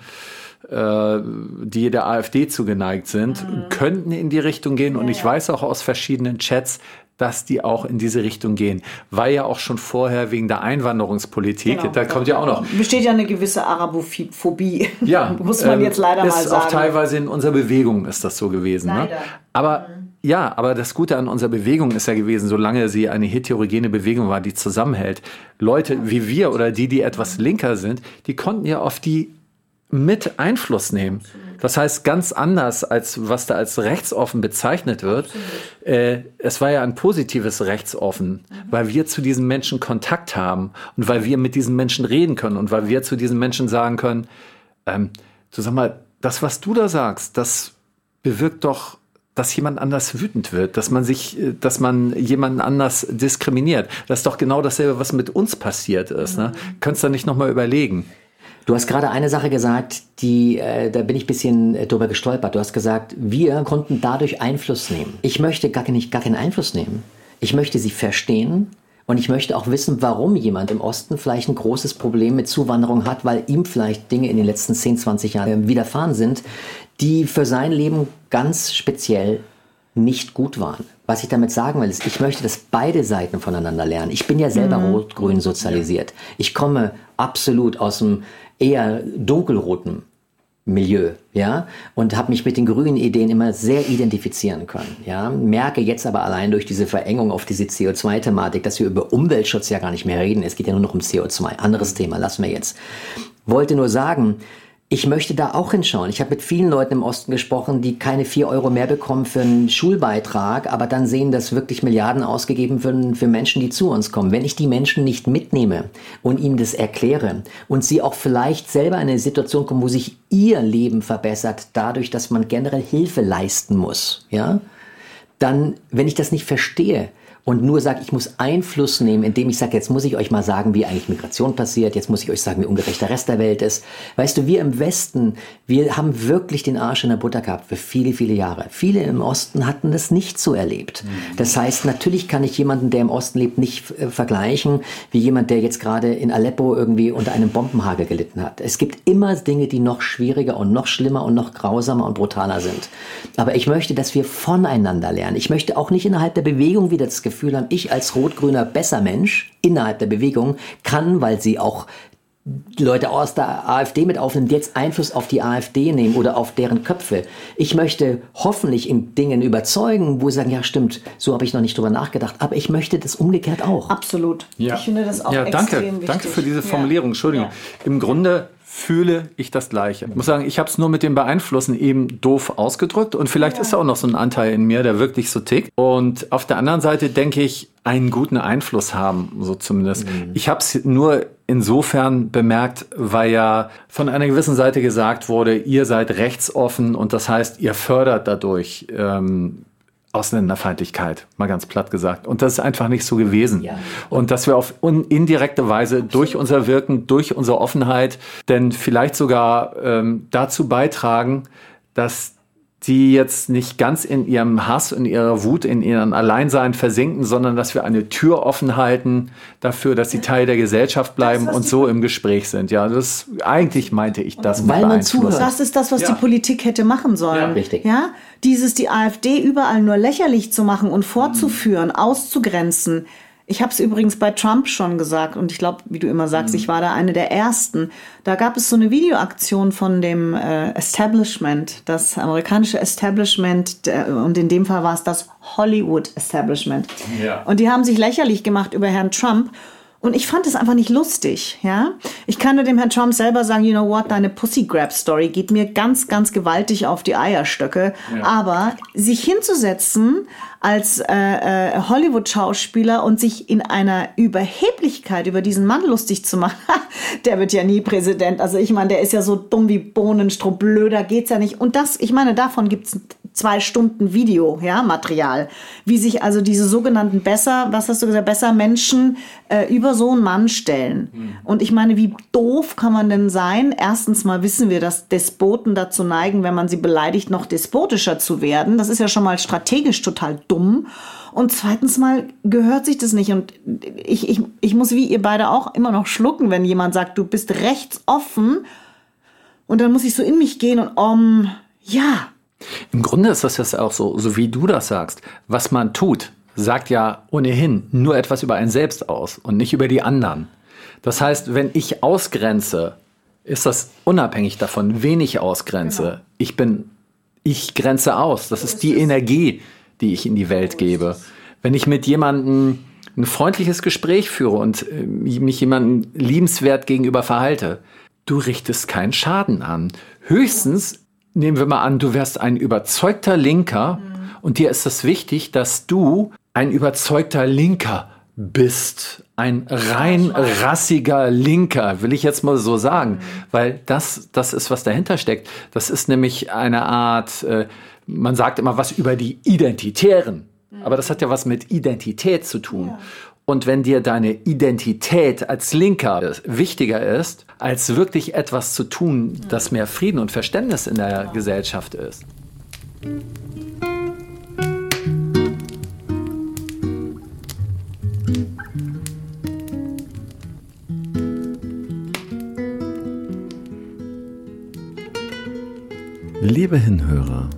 die der AfD zugeneigt sind, mhm. könnten in die Richtung gehen. Und ich weiß auch aus verschiedenen Chats, dass die auch in diese Richtung gehen. Weil ja auch schon vorher wegen der Einwanderungspolitik, genau. da kommt ja auch noch.
Besteht ja eine gewisse Arabophobie. Ja. Muss man ähm, jetzt leider mal sagen.
Auch teilweise in unserer Bewegung ist das so gewesen. Ne? Aber mhm. ja, aber das Gute an unserer Bewegung ist ja gewesen, solange sie eine heterogene Bewegung war, die zusammenhält. Leute wie wir oder die, die etwas linker sind, die konnten ja auf die mit Einfluss nehmen. Das heißt, ganz anders, als was da als rechtsoffen bezeichnet wird. Äh, es war ja ein positives Rechtsoffen, mhm. weil wir zu diesen Menschen Kontakt haben und weil wir mit diesen Menschen reden können und weil wir zu diesen Menschen sagen können, ähm, du sag mal, das, was du da sagst, das bewirkt doch dass jemand anders wütend wird, dass man sich, äh, dass man jemanden anders diskriminiert. Das ist doch genau dasselbe, was mit uns passiert ist. Ne? Mhm. Könntest du da nicht nochmal überlegen?
Du hast gerade eine Sache gesagt, die, äh, da bin ich ein bisschen äh, drüber gestolpert. Du hast gesagt, wir konnten dadurch Einfluss nehmen. Ich möchte gar, nicht, gar keinen Einfluss nehmen. Ich möchte sie verstehen und ich möchte auch wissen, warum jemand im Osten vielleicht ein großes Problem mit Zuwanderung hat, weil ihm vielleicht Dinge in den letzten 10, 20 Jahren widerfahren sind, die für sein Leben ganz speziell nicht gut waren. Was ich damit sagen will, ist, ich möchte, dass beide Seiten voneinander lernen. Ich bin ja selber mhm. rot-grün sozialisiert. Ich komme absolut aus dem eher dunkelroten Milieu, ja, und habe mich mit den grünen Ideen immer sehr identifizieren können, ja. Merke jetzt aber allein durch diese Verengung auf diese CO2-Thematik, dass wir über Umweltschutz ja gar nicht mehr reden. Es geht ja nur noch um CO2. Anderes Thema, lassen wir jetzt. Wollte nur sagen, ich möchte da auch hinschauen. Ich habe mit vielen Leuten im Osten gesprochen, die keine vier Euro mehr bekommen für einen Schulbeitrag, aber dann sehen, dass wirklich Milliarden ausgegeben werden für Menschen, die zu uns kommen. Wenn ich die Menschen nicht mitnehme und ihnen das erkläre und sie auch vielleicht selber in eine Situation kommen, wo sich ihr Leben verbessert, dadurch, dass man generell Hilfe leisten muss, ja, dann, wenn ich das nicht verstehe, und nur sage, ich muss Einfluss nehmen, indem ich sage, jetzt muss ich euch mal sagen, wie eigentlich Migration passiert, jetzt muss ich euch sagen, wie ungerecht der Rest der Welt ist. Weißt du, wir im Westen, wir haben wirklich den Arsch in der Butter gehabt für viele, viele Jahre. Viele im Osten hatten das nicht so erlebt. Mhm. Das heißt, natürlich kann ich jemanden, der im Osten lebt, nicht äh, vergleichen wie jemand, der jetzt gerade in Aleppo irgendwie unter einem Bombenhagel gelitten hat. Es gibt immer Dinge, die noch schwieriger und noch schlimmer und noch grausamer und brutaler sind. Aber ich möchte, dass wir voneinander lernen. Ich möchte auch nicht innerhalb der Bewegung wieder das Gefühl haben, ich als rot-grüner besser Mensch innerhalb der Bewegung kann, weil sie auch Leute aus der AfD mit aufnehmen, die jetzt Einfluss auf die AfD nehmen oder auf deren Köpfe. Ich möchte hoffentlich in Dingen überzeugen, wo sie sagen, ja stimmt, so habe ich noch nicht drüber nachgedacht, aber ich möchte das umgekehrt auch.
Absolut.
Ja. Ich finde das auch ja, danke, extrem wichtig. Danke für diese Formulierung. Entschuldigung. Ja. Im Grunde fühle ich das Gleiche. Ich muss sagen, ich habe es nur mit dem Beeinflussen eben doof ausgedrückt und vielleicht ja. ist auch noch so ein Anteil in mir, der wirklich so tickt. Und auf der anderen Seite denke ich, einen guten Einfluss haben, so zumindest. Mhm. Ich habe es nur insofern bemerkt, weil ja von einer gewissen Seite gesagt wurde, ihr seid rechtsoffen und das heißt, ihr fördert dadurch ähm, Ausländerfeindlichkeit, mal ganz platt gesagt. Und das ist einfach nicht so gewesen. Ja. Und dass wir auf indirekte Weise Absolut. durch unser Wirken, durch unsere Offenheit, denn vielleicht sogar ähm, dazu beitragen, dass die jetzt nicht ganz in ihrem Hass, in ihrer Wut, in ihrem Alleinsein versinken, sondern dass wir eine Tür offen halten dafür, dass sie Teil der Gesellschaft bleiben das, und so im Gespräch sind. Ja, das eigentlich meinte ich das.
Weil man zuhört. Das ist das, was ja. die Politik hätte machen sollen. Ja,
richtig.
Ja, dieses die AfD überall nur lächerlich zu machen und fortzuführen, mhm. auszugrenzen Ich habe es übrigens bei Trump schon gesagt und ich glaube, wie du immer sagst, ich war da eine der ersten. Da gab es so eine Videoaktion von dem äh, Establishment, das amerikanische Establishment der, und in dem Fall war es das Hollywood Establishment.
Ja.
Und die haben sich lächerlich gemacht über Herrn Trump. Und ich fand es einfach nicht lustig, ja. Ich kann nur dem Herrn Trump selber sagen, you know what, deine Pussy Grab Story geht mir ganz, ganz gewaltig auf die Eierstöcke. Aber sich hinzusetzen als äh, äh, Hollywood-Schauspieler und sich in einer Überheblichkeit über diesen Mann lustig zu machen, der wird ja nie Präsident. Also ich meine, der ist ja so dumm wie Bohnenstrupp, blöder geht's ja nicht. Und das, ich meine, davon gibt's zwei Stunden Video, ja, Material. Wie sich also diese sogenannten besser, was hast du gesagt, besser Menschen äh, über so einen Mann stellen. Und ich meine, wie doof kann man denn sein? Erstens mal wissen wir, dass Despoten dazu neigen, wenn man sie beleidigt, noch despotischer zu werden. Das ist ja schon mal strategisch total dumm. Und zweitens mal gehört sich das nicht. Und ich, ich, ich muss wie ihr beide auch immer noch schlucken, wenn jemand sagt, du bist rechtsoffen. Und dann muss ich so in mich gehen und um, ja,
Im Grunde ist das jetzt auch so, so wie du das sagst. Was man tut, sagt ja ohnehin nur etwas über einen selbst aus und nicht über die anderen. Das heißt, wenn ich ausgrenze, ist das unabhängig davon, wen ich ausgrenze. Ich bin, ich grenze aus. Das ist die Energie, die ich in die Welt gebe. Wenn ich mit jemandem ein freundliches Gespräch führe und äh, mich jemandem liebenswert gegenüber verhalte, du richtest keinen Schaden an. Höchstens nehmen wir mal an, du wärst ein überzeugter Linker und dir ist es wichtig, dass du ein überzeugter Linker bist. Ein rein rassiger Linker, will ich jetzt mal so sagen. Weil das, das ist, was dahinter steckt. Das ist nämlich eine Art, äh, man sagt immer was über die Identitären. Aber das hat ja was mit Identität zu tun. Und wenn dir deine Identität als Linker wichtiger ist, als wirklich etwas zu tun, das mehr Frieden und Verständnis in der Gesellschaft ist.
Liebe Hinhörer,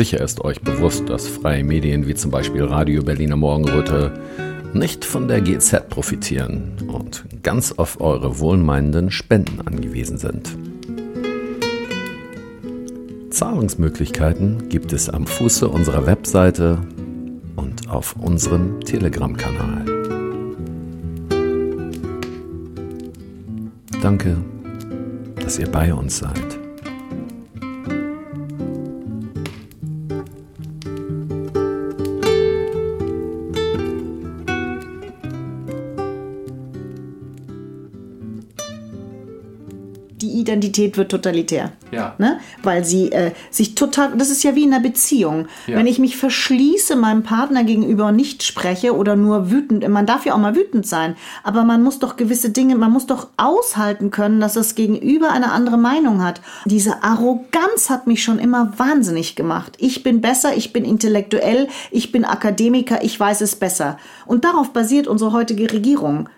sicher ist euch bewusst, dass freie Medien wie zum Beispiel Radio Berliner Morgenröte nicht von der GZ profitieren und ganz auf eure wohlmeinenden Spenden angewiesen sind. Zahlungsmöglichkeiten gibt es am Fuße unserer Webseite und auf unserem Telegram-Kanal. Danke, dass ihr bei uns seid.
Identität wird totalitär.
Ja.
Ne? Weil sie äh, sich total, das ist ja wie in einer Beziehung.
Ja.
Wenn ich mich verschließe meinem Partner gegenüber und nicht spreche oder nur wütend, man darf ja auch mal wütend sein, aber man muss doch gewisse Dinge, man muss doch aushalten können, dass das Gegenüber eine andere Meinung hat. Diese Arroganz hat mich schon immer wahnsinnig gemacht. Ich bin besser, ich bin intellektuell, ich bin Akademiker, ich weiß es besser. Und darauf basiert unsere heutige Regierung.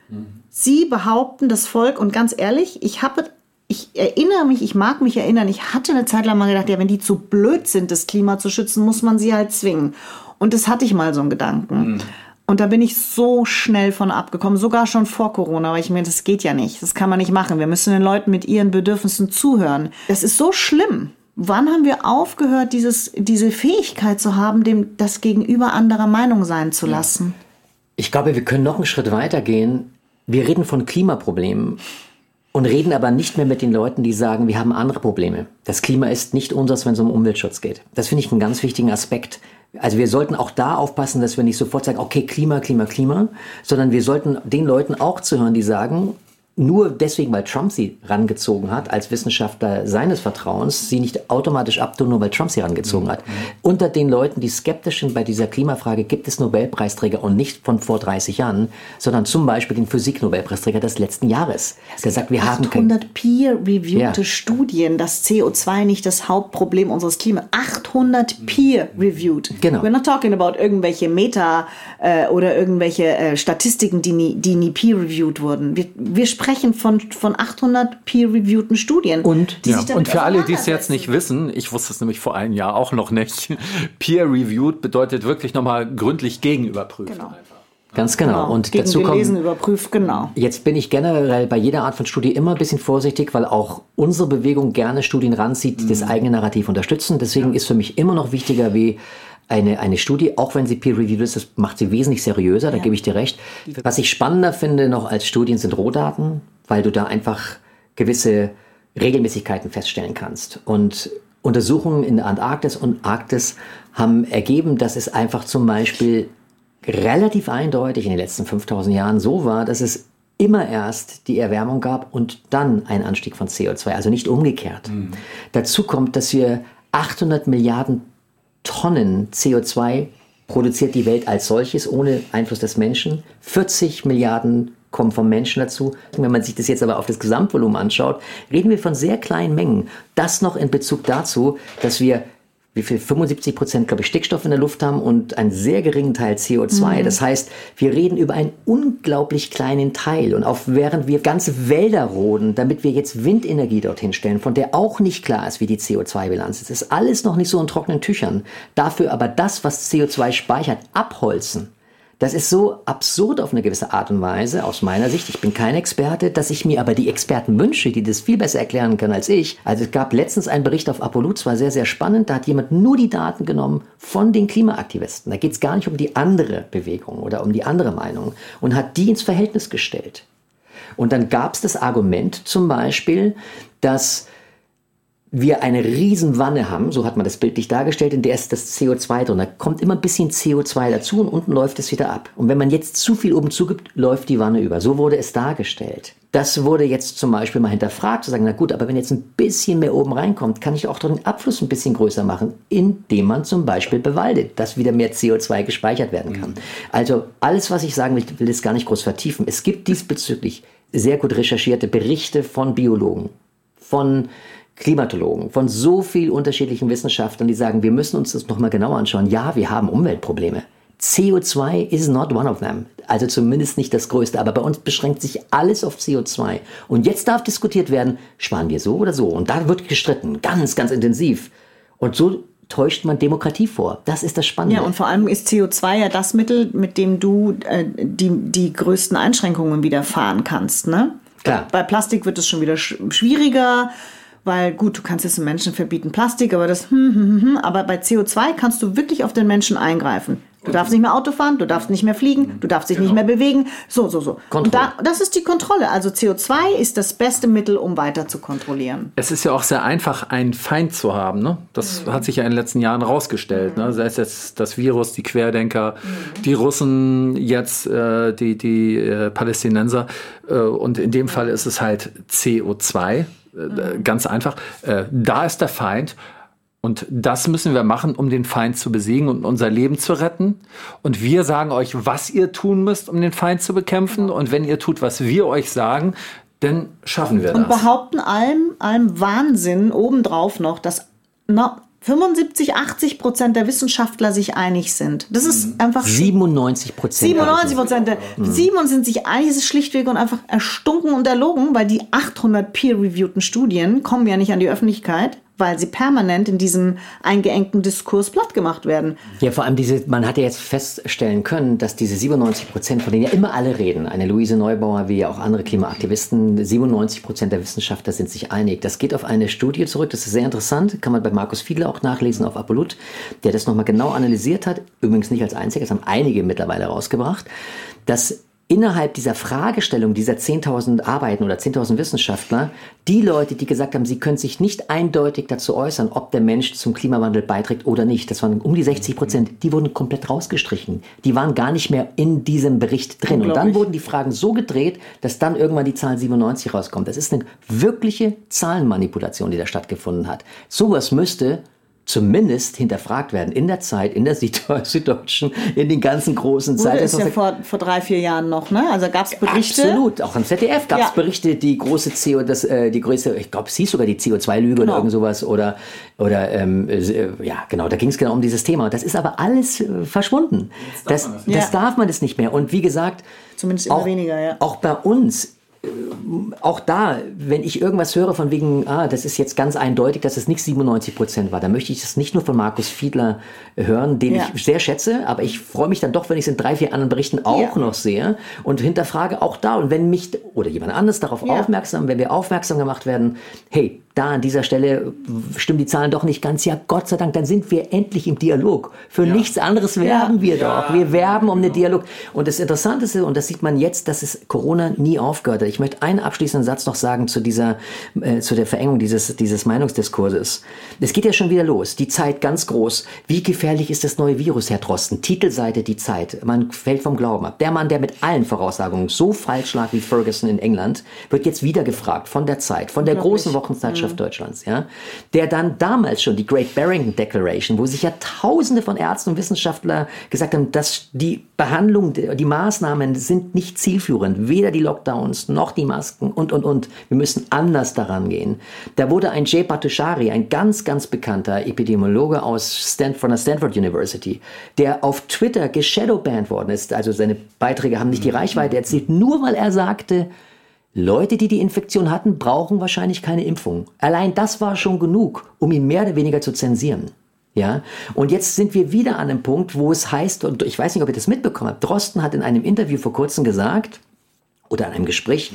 Sie behaupten das Volk und ganz ehrlich, ich habe ich erinnere mich, ich mag mich erinnern, ich hatte eine Zeit lang mal gedacht, ja, wenn die zu blöd sind, das Klima zu schützen, muss man sie halt zwingen. Und das hatte ich mal so einen Gedanken. Und da bin ich so schnell von abgekommen, sogar schon vor Corona, weil ich mir, das geht ja nicht, das kann man nicht machen. Wir müssen den Leuten mit ihren Bedürfnissen zuhören. Das ist so schlimm. Wann haben wir aufgehört, dieses, diese Fähigkeit zu haben, dem, das Gegenüber anderer Meinung sein zu lassen?
Ich glaube, wir können noch einen Schritt weiter gehen. Wir reden von Klimaproblemen und reden aber nicht mehr mit den Leuten, die sagen, wir haben andere Probleme. Das Klima ist nicht unseres, wenn es um Umweltschutz geht. Das finde ich einen ganz wichtigen Aspekt. Also wir sollten auch da aufpassen, dass wir nicht sofort sagen, okay, Klima, Klima, Klima, sondern wir sollten den Leuten auch zuhören, die sagen, nur deswegen, weil Trump sie rangezogen hat, als Wissenschaftler seines Vertrauens, sie nicht automatisch abtun, nur weil Trump sie rangezogen hat. Unter den Leuten, die skeptisch sind bei dieser Klimafrage, gibt es Nobelpreisträger und nicht von vor 30 Jahren, sondern zum Beispiel den Physik-Nobelpreisträger des letzten Jahres. Der sagt, wir haben kein
800 peer-reviewte
Ja.
Studien, dass CO2 nicht das Hauptproblem unseres Klimas. 800 peer-reviewed.
Genau.
We're not talking about irgendwelche Meta äh, oder irgendwelche äh, Statistiken, die nie, die nie peer-reviewed wurden. Wir, wir sprechen von, von 800 peer-reviewten Studien.
Und-
die
Ja, und für alle, die es jetzt nicht wissen, ich wusste es nämlich vor einem Jahr auch noch nicht, peer-reviewed bedeutet wirklich nochmal gründlich gegenüberprüft.
Genau.
Ganz genau.
Genau.
Und
Gegen
dazu kommt,
gelesen, überprüft, genau.
Jetzt bin ich generell bei jeder Art von Studie immer ein bisschen vorsichtig, weil auch unsere Bewegung gerne Studien ranzieht, die das eigene Narrativ unterstützen. Deswegen ist für mich immer noch wichtiger wie eine, eine Studie, auch wenn sie peer-reviewed ist, das macht sie wesentlich seriöser, da gebe ich dir recht. Was ich spannender finde noch als Studien sind Rohdaten, weil du da einfach gewisse Regelmäßigkeiten feststellen kannst. Und Untersuchungen in der Antarktis und Arktis haben ergeben, dass es einfach zum Beispiel relativ eindeutig in den letzten 5000 Jahren so war, dass es immer erst die Erwärmung gab und dann ein Anstieg von CO2, also nicht umgekehrt. Dazu kommt, dass wir 800 Milliarden Tonnen CO2 produziert die Welt als solches ohne Einfluss des Menschen. 40 Milliarden kommen vom Menschen dazu. Wenn man sich das jetzt aber auf das Gesamtvolumen anschaut, reden wir von sehr kleinen Mengen. Das noch in Bezug dazu, dass wir wie viel 75 Prozent, glaube ich, Stickstoff in der Luft haben und einen sehr geringen Teil CO2. Das heißt, wir reden über einen unglaublich kleinen Teil. Und auch während wir ganze Wälder roden, damit wir jetzt Windenergie dorthin stellen, von der auch nicht klar ist, wie die CO2-Bilanz ist, ist alles noch nicht so in trockenen Tüchern. Dafür aber das, was CO2 speichert, abholzen. Das ist so absurd auf eine gewisse Art und Weise, aus meiner Sicht. Ich bin kein Experte, dass ich mir aber die Experten wünsche, die das viel besser erklären können als ich. Also es gab letztens einen Bericht auf Apollo, es war sehr, sehr spannend. Da hat jemand nur die Daten genommen von den Klimaaktivisten. Da geht es gar nicht um die andere Bewegung oder um die andere Meinung und hat die ins Verhältnis gestellt. Und dann gab es das Argument zum Beispiel, dass wir eine Riesenwanne haben, so hat man das bildlich dargestellt, in der ist das CO2 drin. Da kommt immer ein bisschen CO2 dazu und unten läuft es wieder ab. Und wenn man jetzt zu viel oben zugibt, läuft die Wanne über. So wurde es dargestellt. Das wurde jetzt zum Beispiel mal hinterfragt, zu sagen, na gut, aber wenn jetzt ein bisschen mehr oben reinkommt, kann ich auch den Abfluss ein bisschen größer machen, indem man zum Beispiel bewaldet, dass wieder mehr CO2 gespeichert werden kann. Also alles, was ich sagen will, will es gar nicht groß vertiefen. Es gibt diesbezüglich sehr gut recherchierte Berichte von Biologen, von Klimatologen, von so vielen unterschiedlichen Wissenschaftlern, die sagen, wir müssen uns das nochmal genauer anschauen. Ja, wir haben Umweltprobleme. CO2 is not one of them. Also zumindest nicht das größte. Aber bei uns beschränkt sich alles auf CO2. Und jetzt darf diskutiert werden, sparen wir so oder so. Und da wird gestritten, ganz, ganz intensiv. Und so täuscht man Demokratie vor. Das ist das Spannende.
Ja, und vor allem ist CO2 ja das Mittel, mit dem du äh, die, die größten Einschränkungen widerfahren kannst. Ne?
Klar.
Bei Plastik wird es schon wieder sch schwieriger, weil gut, du kannst jetzt den Menschen verbieten Plastik, aber das, hm, hm, hm, hm, aber bei CO2 kannst du wirklich auf den Menschen eingreifen. Du darfst nicht mehr Auto fahren, du darfst nicht mehr fliegen, du darfst dich nicht mehr bewegen, so, so, so. Und da, das ist die Kontrolle. Also CO2 ist das beste Mittel, um weiter zu kontrollieren.
Es ist ja auch sehr einfach, einen Feind zu haben. Ne? Das hat sich ja in den letzten Jahren rausgestellt. Ne? Sei es jetzt das Virus, die Querdenker, die Russen, jetzt äh, die, die äh, Palästinenser. Äh, und in dem Fall ist es halt CO2. Äh, Ganz einfach. Äh, da ist der Feind. Und das müssen wir machen, um den Feind zu besiegen und unser Leben zu retten. Und wir sagen euch, was ihr tun müsst, um den Feind zu bekämpfen. Und wenn ihr tut, was wir euch sagen, dann schaffen wir
Und
das.
behaupten allem, allem Wahnsinn obendrauf noch, dass na, 75, 80 Prozent der Wissenschaftler sich einig sind. Das ist einfach
97 Prozent.
97 Prozent der
Mhm.
7 sind sich einig, es ist schlichtweg und einfach erstunken und erlogen, weil die 800 peer-reviewten Studien kommen ja nicht an die Öffentlichkeit, weil sie permanent in diesem eingeengten Diskurs platt gemacht werden.
Ja, vor allem diese, man hat ja jetzt feststellen können, dass diese 97 Prozent, von denen ja immer alle reden, eine Luise Neubauer wie ja auch andere Klimaaktivisten, 97 Prozent der Wissenschaftler sind sich einig. Das geht auf eine Studie zurück, das ist sehr interessant, kann man bei Markus Fiedler auch nachlesen auf Apolut, der das nochmal genau analysiert hat, übrigens nicht als einziger, das haben einige mittlerweile rausgebracht, dass innerhalb dieser Fragestellung dieser 10.000 Arbeiten oder 10.000 Wissenschaftler, die Leute, die gesagt haben, sie können sich nicht eindeutig dazu äußern, ob der Mensch zum Klimawandel beiträgt oder nicht, das waren um die 60 Prozent, die wurden komplett rausgestrichen. Die waren gar nicht mehr in diesem Bericht drin. Und dann wurden die Fragen so gedreht, dass dann irgendwann die Zahl 97 rauskommt. Das ist eine wirkliche Zahlenmanipulation, die da stattgefunden hat. Sowas müsste zumindest hinterfragt werden in der Zeit, in der Süd- Süddeutschen, in den ganzen großen Zeiten.
es ja vor, vor drei, vier Jahren noch, ne? Also gab es Berichte.
Absolut, auch im ZDF gab es
Ja.
Berichte, die große CO, das, äh, die größte, ich glaube, es hieß sogar die CO2-Lüge oder
Genau.
irgend sowas oder oder ähm, äh, ja genau, da ging es genau um dieses Thema. Das ist aber alles äh, verschwunden. Das, das,
Ja.
darf man das nicht mehr. Und wie gesagt,
Zumindest immer
auch,
weniger, ja.
Auch bei uns auch da, wenn ich irgendwas höre von wegen, ah, das ist jetzt ganz eindeutig, dass es nicht 97 Prozent war, dann möchte ich das nicht nur von Markus Fiedler hören, den
Ja.
ich sehr schätze, aber ich freue mich dann doch, wenn ich es in drei, vier anderen Berichten auch
Ja.
noch sehe und hinterfrage auch da. Und wenn mich oder jemand anderes darauf
Ja.
aufmerksam, wenn wir aufmerksam gemacht werden, hey, da an dieser Stelle stimmen die Zahlen doch nicht ganz, ja Gott sei Dank, dann sind wir endlich im Dialog. Für nichts anderes werben wir doch. Wir werben um den Dialog. Und das Interessante ist, und das sieht man jetzt, dass es Corona nie aufgehört hat. Ich möchte einen abschließenden Satz noch sagen zu dieser, äh, zu der Verengung dieses, dieses Meinungsdiskurses. Es geht ja schon wieder los. Die Zeit ganz groß. Wie gefährlich ist das neue Virus, Herr Drosten? Titelseite Die Zeit. Man fällt vom Glauben ab. Der Mann, der mit allen Voraussagungen so falsch lag wie Ferguson in England, wird jetzt wieder gefragt von der Zeit, von der großen Wochenzeitschrift Deutschlands, ja, der dann damals schon die Great Barrington Declaration, wo sich ja Tausende von Ärzten und Wissenschaftlern gesagt haben, dass die Behandlung, die Maßnahmen sind nicht zielführend, weder die Lockdowns noch die Masken und und und. Wir müssen anders daran gehen. Da wurde ein Jay Bhattacharya, ein ganz ganz bekannter Epidemiologe aus Stanford, von der Stanford University, der auf Twitter geshadowbanned worden ist. Also seine Beiträge haben nicht die Reichweite erzielt, nur weil er sagte, Leute, die die Infektion hatten, brauchen wahrscheinlich keine Impfung. Allein das war schon genug, um ihn mehr oder weniger zu zensieren. Ja, und jetzt sind wir wieder an einem Punkt, wo es heißt, und ich weiß nicht, ob ihr das mitbekommen habt, Drosten hat in einem Interview vor kurzem gesagt, oder in einem Gespräch,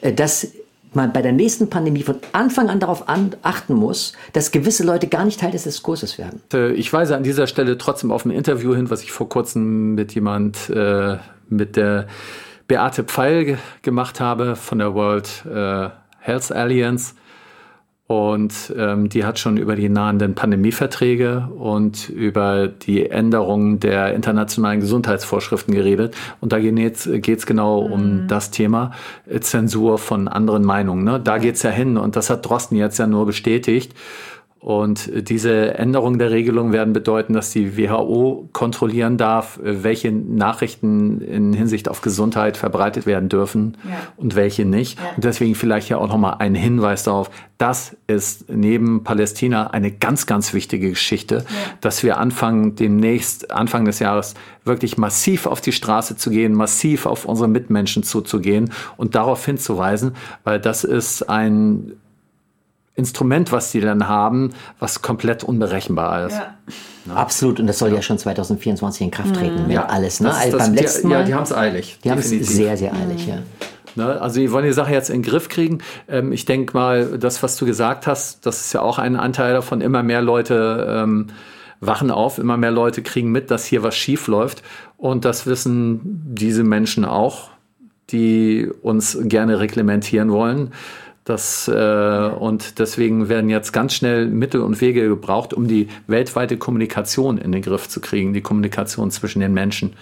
äh, dass man bei der nächsten Pandemie von Anfang an darauf an, achten muss, dass gewisse Leute gar nicht Teil des Diskurses werden.
Äh, Ich weise an dieser Stelle trotzdem auf ein Interview hin, was ich vor kurzem mit jemand, äh, mit der Beate Pfeil ge gemacht habe von der World äh, Health Alliance. Und ähm, die hat schon über die nahenden Pandemieverträge und über die Änderungen der internationalen Gesundheitsvorschriften geredet. Und da geht es genau um das Thema äh, Zensur von anderen Meinungen. Ne? Da geht es ja hin und das hat Drosten jetzt ja nur bestätigt. Und diese Änderungen der Regelung werden bedeuten, dass die WHO kontrollieren darf, welche Nachrichten in Hinsicht auf Gesundheit verbreitet werden dürfen
Ja.
und welche nicht.
Ja.
Und deswegen vielleicht ja auch nochmal ein Hinweis darauf, das ist neben Palästina eine ganz, ganz wichtige Geschichte, dass wir anfangen, demnächst, Anfang des Jahres, wirklich massiv auf die Straße zu gehen, massiv auf unsere Mitmenschen zuzugehen und darauf hinzuweisen, weil das ist ein Instrument, was die dann haben, was komplett unberechenbar ist.
Absolut, und das soll ja schon 2024 in Kraft treten, wenn alles. Ne?
Das
Also
das-
beim
die-
letzten Mal,
Ja, die haben es eilig.
die haben es sehr, sehr eilig, ja.
Ne? Also die wollen die Sache jetzt in den Griff kriegen. Ähm, ich denke mal, das, was du gesagt hast, das ist ja auch ein Anteil davon. Immer mehr Leute ähm, wachen auf, immer mehr Leute kriegen mit, dass hier was schief läuft. Und das wissen diese Menschen auch, die uns gerne reglementieren wollen. Das, äh, und deswegen werden jetzt ganz schnell Mittel und Wege gebraucht, um die weltweite Kommunikation in den Griff zu kriegen, die Kommunikation zwischen den Menschen.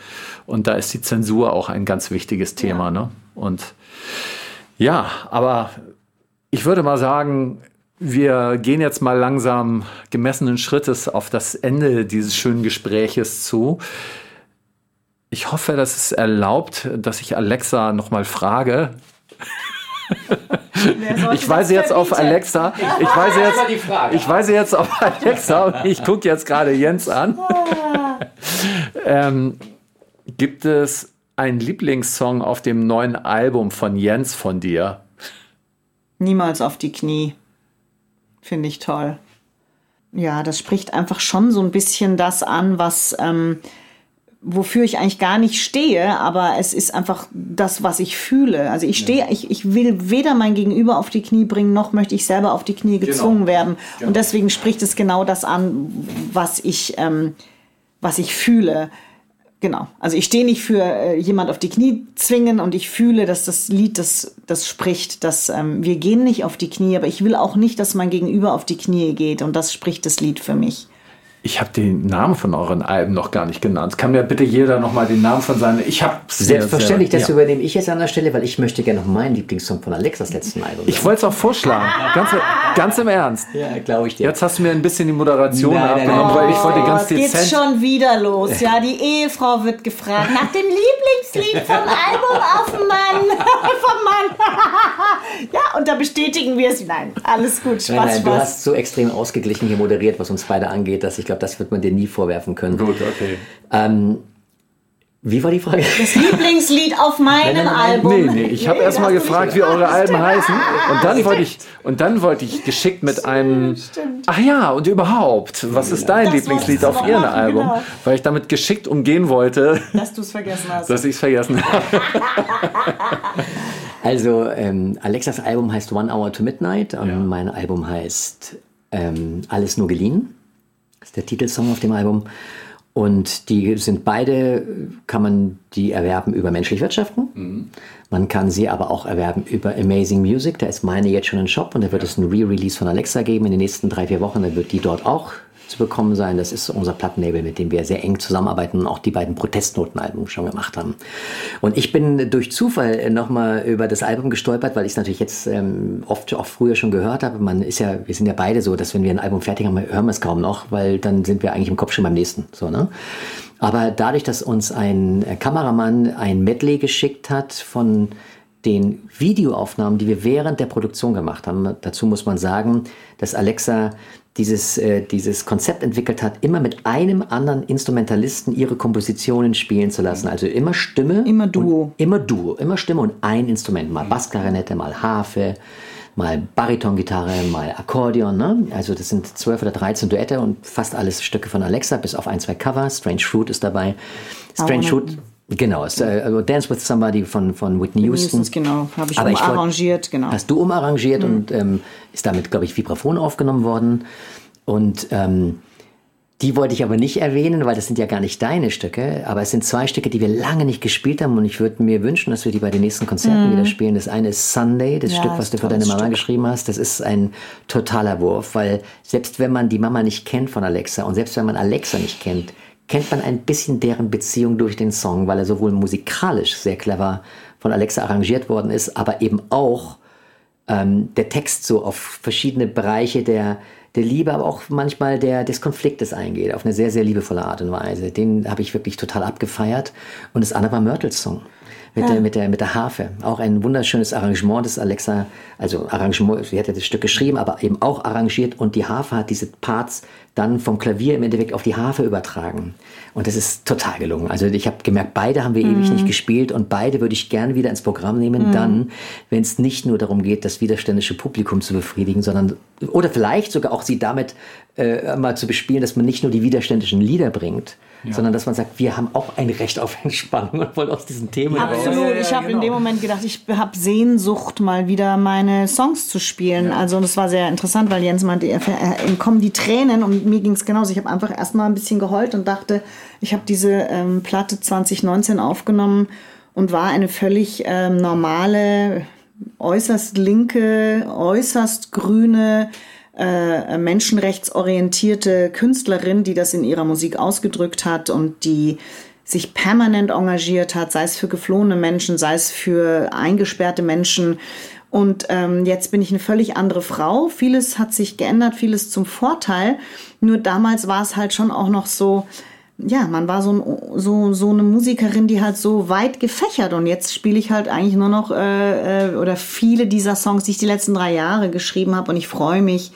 Und da ist die Zensur auch ein ganz wichtiges Thema. Ne? Und ja, aber ich würde mal sagen, wir gehen jetzt mal langsam gemessenen Schrittes auf das Ende dieses schönen Gespräches zu. Ich hoffe, dass es erlaubt, dass ich Alexa noch mal frage. Ich weise jetzt auf Alexa. Ich weise jetzt, ich weise jetzt auf Alexa und ich gucke jetzt gerade Jens an. ähm, gibt es einen Lieblingssong auf dem neuen Album von Jens von dir?
Niemals auf die Knie. Finde ich toll. Ja, das spricht einfach schon so ein bisschen das an, was, ähm, wofür ich eigentlich gar nicht stehe, aber es ist einfach das, was ich fühle. Also ich stehe, ich, ich will weder mein Gegenüber auf die Knie bringen, noch möchte ich selber auf die Knie gezwungen werden. Und deswegen spricht es genau das an, was ich, ähm, was ich fühle. Genau. Also ich stehe nicht für äh, jemand auf die Knie zwingen und ich fühle, dass das Lied das, das spricht, dass ähm, wir gehen nicht auf die Knie, aber ich will auch nicht, dass mein Gegenüber auf die Knie geht und das spricht das Lied für mich.
Ich habe den Namen von euren Alben noch gar nicht genannt. Kann mir bitte jeder noch mal den Namen von seinen. Ich habe
Selbstverständlich, das
ja.
übernehme ich jetzt an der Stelle, weil ich möchte gerne noch meinen Lieblingssong von Alexas letzten Album.
Ich wollte es auch vorschlagen. Ganz, ganz im Ernst.
ja, glaube ich dir.
Jetzt hast du mir ein bisschen die Moderation
Nein, nein,
abgenommen,
nein.
weil ich wollte ganz
Oh, geht's
dezent.
schon wieder los. Ja, die Ehefrau wird gefragt nach dem Lieblingslied vom Album auf Mann. vom Mann. ja, und da bestätigen wir es. Nein, alles gut. Spaß,
Nein, nein, du
Spaß.
hast so extrem ausgeglichen hier moderiert, was uns beide angeht, dass ich glaube, das wird man dir nie vorwerfen können.
Gut, okay.
Ähm, Wie war die Frage?
Das Lieblingslied auf meinem Album.
Nee, nee, ich habe erst mal gefragt, wie eure Alben heißen. Und dann wollte ich, und dann wollte ich geschickt mit einem. Ach ja, und überhaupt, was ist dein
Das
Lieblingslied auf ihrem Album?
genau.
Weil ich damit geschickt umgehen wollte,
Dass du es vergessen hast.
dass ich es vergessen habe.
Also, ähm, Alexas Album heißt One Hour to Midnight und
Ja.
mein Album heißt ähm, Alles nur geliehen. Das ist der Titelsong auf dem Album. Und die sind beide, kann man die erwerben über menschlich wirtschaften. Man kann sie aber auch erwerben über Amazing Music. Da ist meine jetzt schon im Shop und da wird es ein Re-Release von Alexa geben in den nächsten drei, vier Wochen. Da wird die dort auch zu bekommen sein. Das ist unser Plattenlabel, mit dem wir sehr eng zusammenarbeiten und auch die beiden Protestnotenalben schon gemacht haben. Und ich bin durch Zufall nochmal über das Album gestolpert, weil ich es natürlich jetzt ähm, oft auch früher schon gehört habe. Man ist ja, wir sind ja beide so, dass wenn wir ein Album fertig haben, hören wir es kaum noch, weil dann sind wir eigentlich im Kopf schon beim nächsten. So, ne? Aber dadurch, dass uns ein Kameramann ein Medley geschickt hat von den Videoaufnahmen, die wir während der Produktion gemacht haben. Dazu muss man sagen, dass Alexa dieses, äh, dieses Konzept entwickelt hat, immer mit einem anderen Instrumentalisten ihre Kompositionen spielen zu lassen. Also immer Stimme.
Immer Duo.
Immer Duo, immer Stimme und ein Instrument. Mal Bassklarinette, mal Harfe, mal Baritongitarre, mal Akkordeon. Ne? Also das sind 12 oder 13 Duette und fast alles Stücke von Alexa, bis auf ein, zwei Cover. Strange Fruit ist dabei. Strange Fruit, genau. Äh, also Dance with Somebody von, von Whitney Houston.
Houstons, genau. Habe ich
Aber ich wollt-
umarrangiert, genau.
Hast du umarrangiert und ähm, ist damit, glaube ich, Vibraphon aufgenommen worden. Und ähm, die wollte ich aber nicht erwähnen, weil das sind ja gar nicht deine Stücke. Aber es sind zwei Stücke, die wir lange nicht gespielt haben. Und ich würde mir wünschen, dass wir die bei den nächsten Konzerten wieder spielen. Das eine ist Sunday, das
Ja,
Stück, was du für deine Mama
Stück.
geschrieben hast. Das ist ein totaler Wurf, weil selbst wenn man die Mama nicht kennt von Alexa und selbst wenn man Alexa nicht kennt, kennt man ein bisschen deren Beziehung durch den Song, weil er sowohl musikalisch sehr clever von Alexa arrangiert worden ist, aber eben auch ähm, der Text so auf verschiedene Bereiche der, der Liebe, aber auch manchmal der, des Konfliktes eingeht, auf eine sehr, sehr liebevolle Art und Weise. Den habe ich wirklich total abgefeiert. Und das andere war Myrtles Song. Mit, der, mit, der, mit der Harfe. Auch ein wunderschönes Arrangement des Alexa, also Arrangement, sie hat ja das Stück geschrieben, aber eben auch arrangiert und die Harfe hat diese Parts dann vom Klavier im Endeffekt auf die Harfe übertragen. Und das ist total gelungen. Also ich habe gemerkt, beide haben wir ewig nicht gespielt und beide würde ich gern wieder ins Programm nehmen, dann, wenn es nicht nur darum geht, das widerständische Publikum zu befriedigen, sondern oder vielleicht sogar auch sie damit äh, mal zu bespielen, dass man nicht nur die widerständischen Lieder bringt, sondern dass man sagt, wir haben auch ein Recht auf Entspannung und wollen aus diesen Themen raus.
Absolut. Ich habe in dem Moment gedacht, ich habe Sehnsucht, mal wieder meine Songs zu spielen. Also das war sehr interessant, weil Jens meinte, ihm kommen die Tränen und mir ging es genauso. Ich habe einfach erstmal ein bisschen geheult und dachte, ich habe diese ähm, Platte 2019 aufgenommen und war eine völlig ähm, normale, äußerst linke, äußerst grüne, äh, menschenrechtsorientierte Künstlerin, die das in ihrer Musik ausgedrückt hat und die sich permanent engagiert hat, sei es für geflohene Menschen, sei es für eingesperrte Menschen. Und ähm, jetzt bin ich eine völlig andere Frau. Vieles hat sich geändert, vieles zum Vorteil. Nur damals war es halt schon auch noch so, ja, man war so, so, so eine Musikerin, die halt so weit gefächert. Und jetzt spiele ich halt eigentlich nur noch äh, äh, oder viele dieser Songs, die ich die letzten drei Jahre geschrieben habe. Und ich freue mich,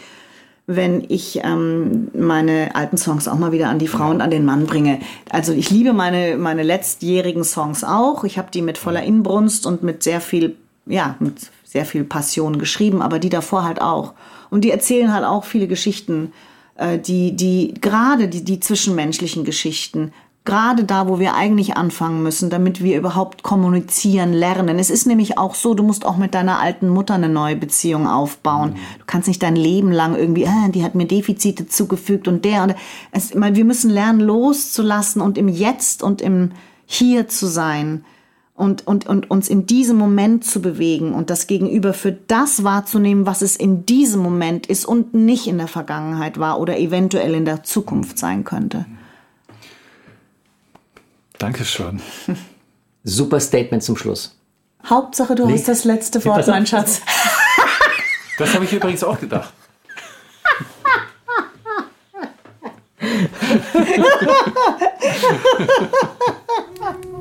wenn ich ähm, meine alten Songs auch mal wieder an die Frau und an den Mann bringe. Also ich liebe meine, meine letztjährigen Songs auch. Ich habe die mit voller Inbrunst und mit sehr viel, ja, mit sehr viel Passion geschrieben, aber die davor halt auch. Und die erzählen halt auch viele Geschichten, äh, die, die gerade die, die zwischenmenschlichen Geschichten, gerade da, wo wir eigentlich anfangen müssen, damit wir überhaupt kommunizieren lernen. Es ist nämlich auch so, du musst auch mit deiner alten Mutter eine neue Beziehung aufbauen. Du kannst nicht dein Leben lang irgendwie, ah, die hat mir Defizite zugefügt und der und es, ich meine, wir müssen lernen loszulassen und im Jetzt und im Hier zu sein und, und, und uns in diesem Moment zu bewegen und das Gegenüber für das wahrzunehmen, was es in diesem Moment ist und nicht in der Vergangenheit war oder eventuell in der Zukunft sein könnte.
Dankeschön.
Super Statement zum Schluss.
Hauptsache, du hast das letzte Wort, mein Schatz.
Das habe ich übrigens auch gedacht.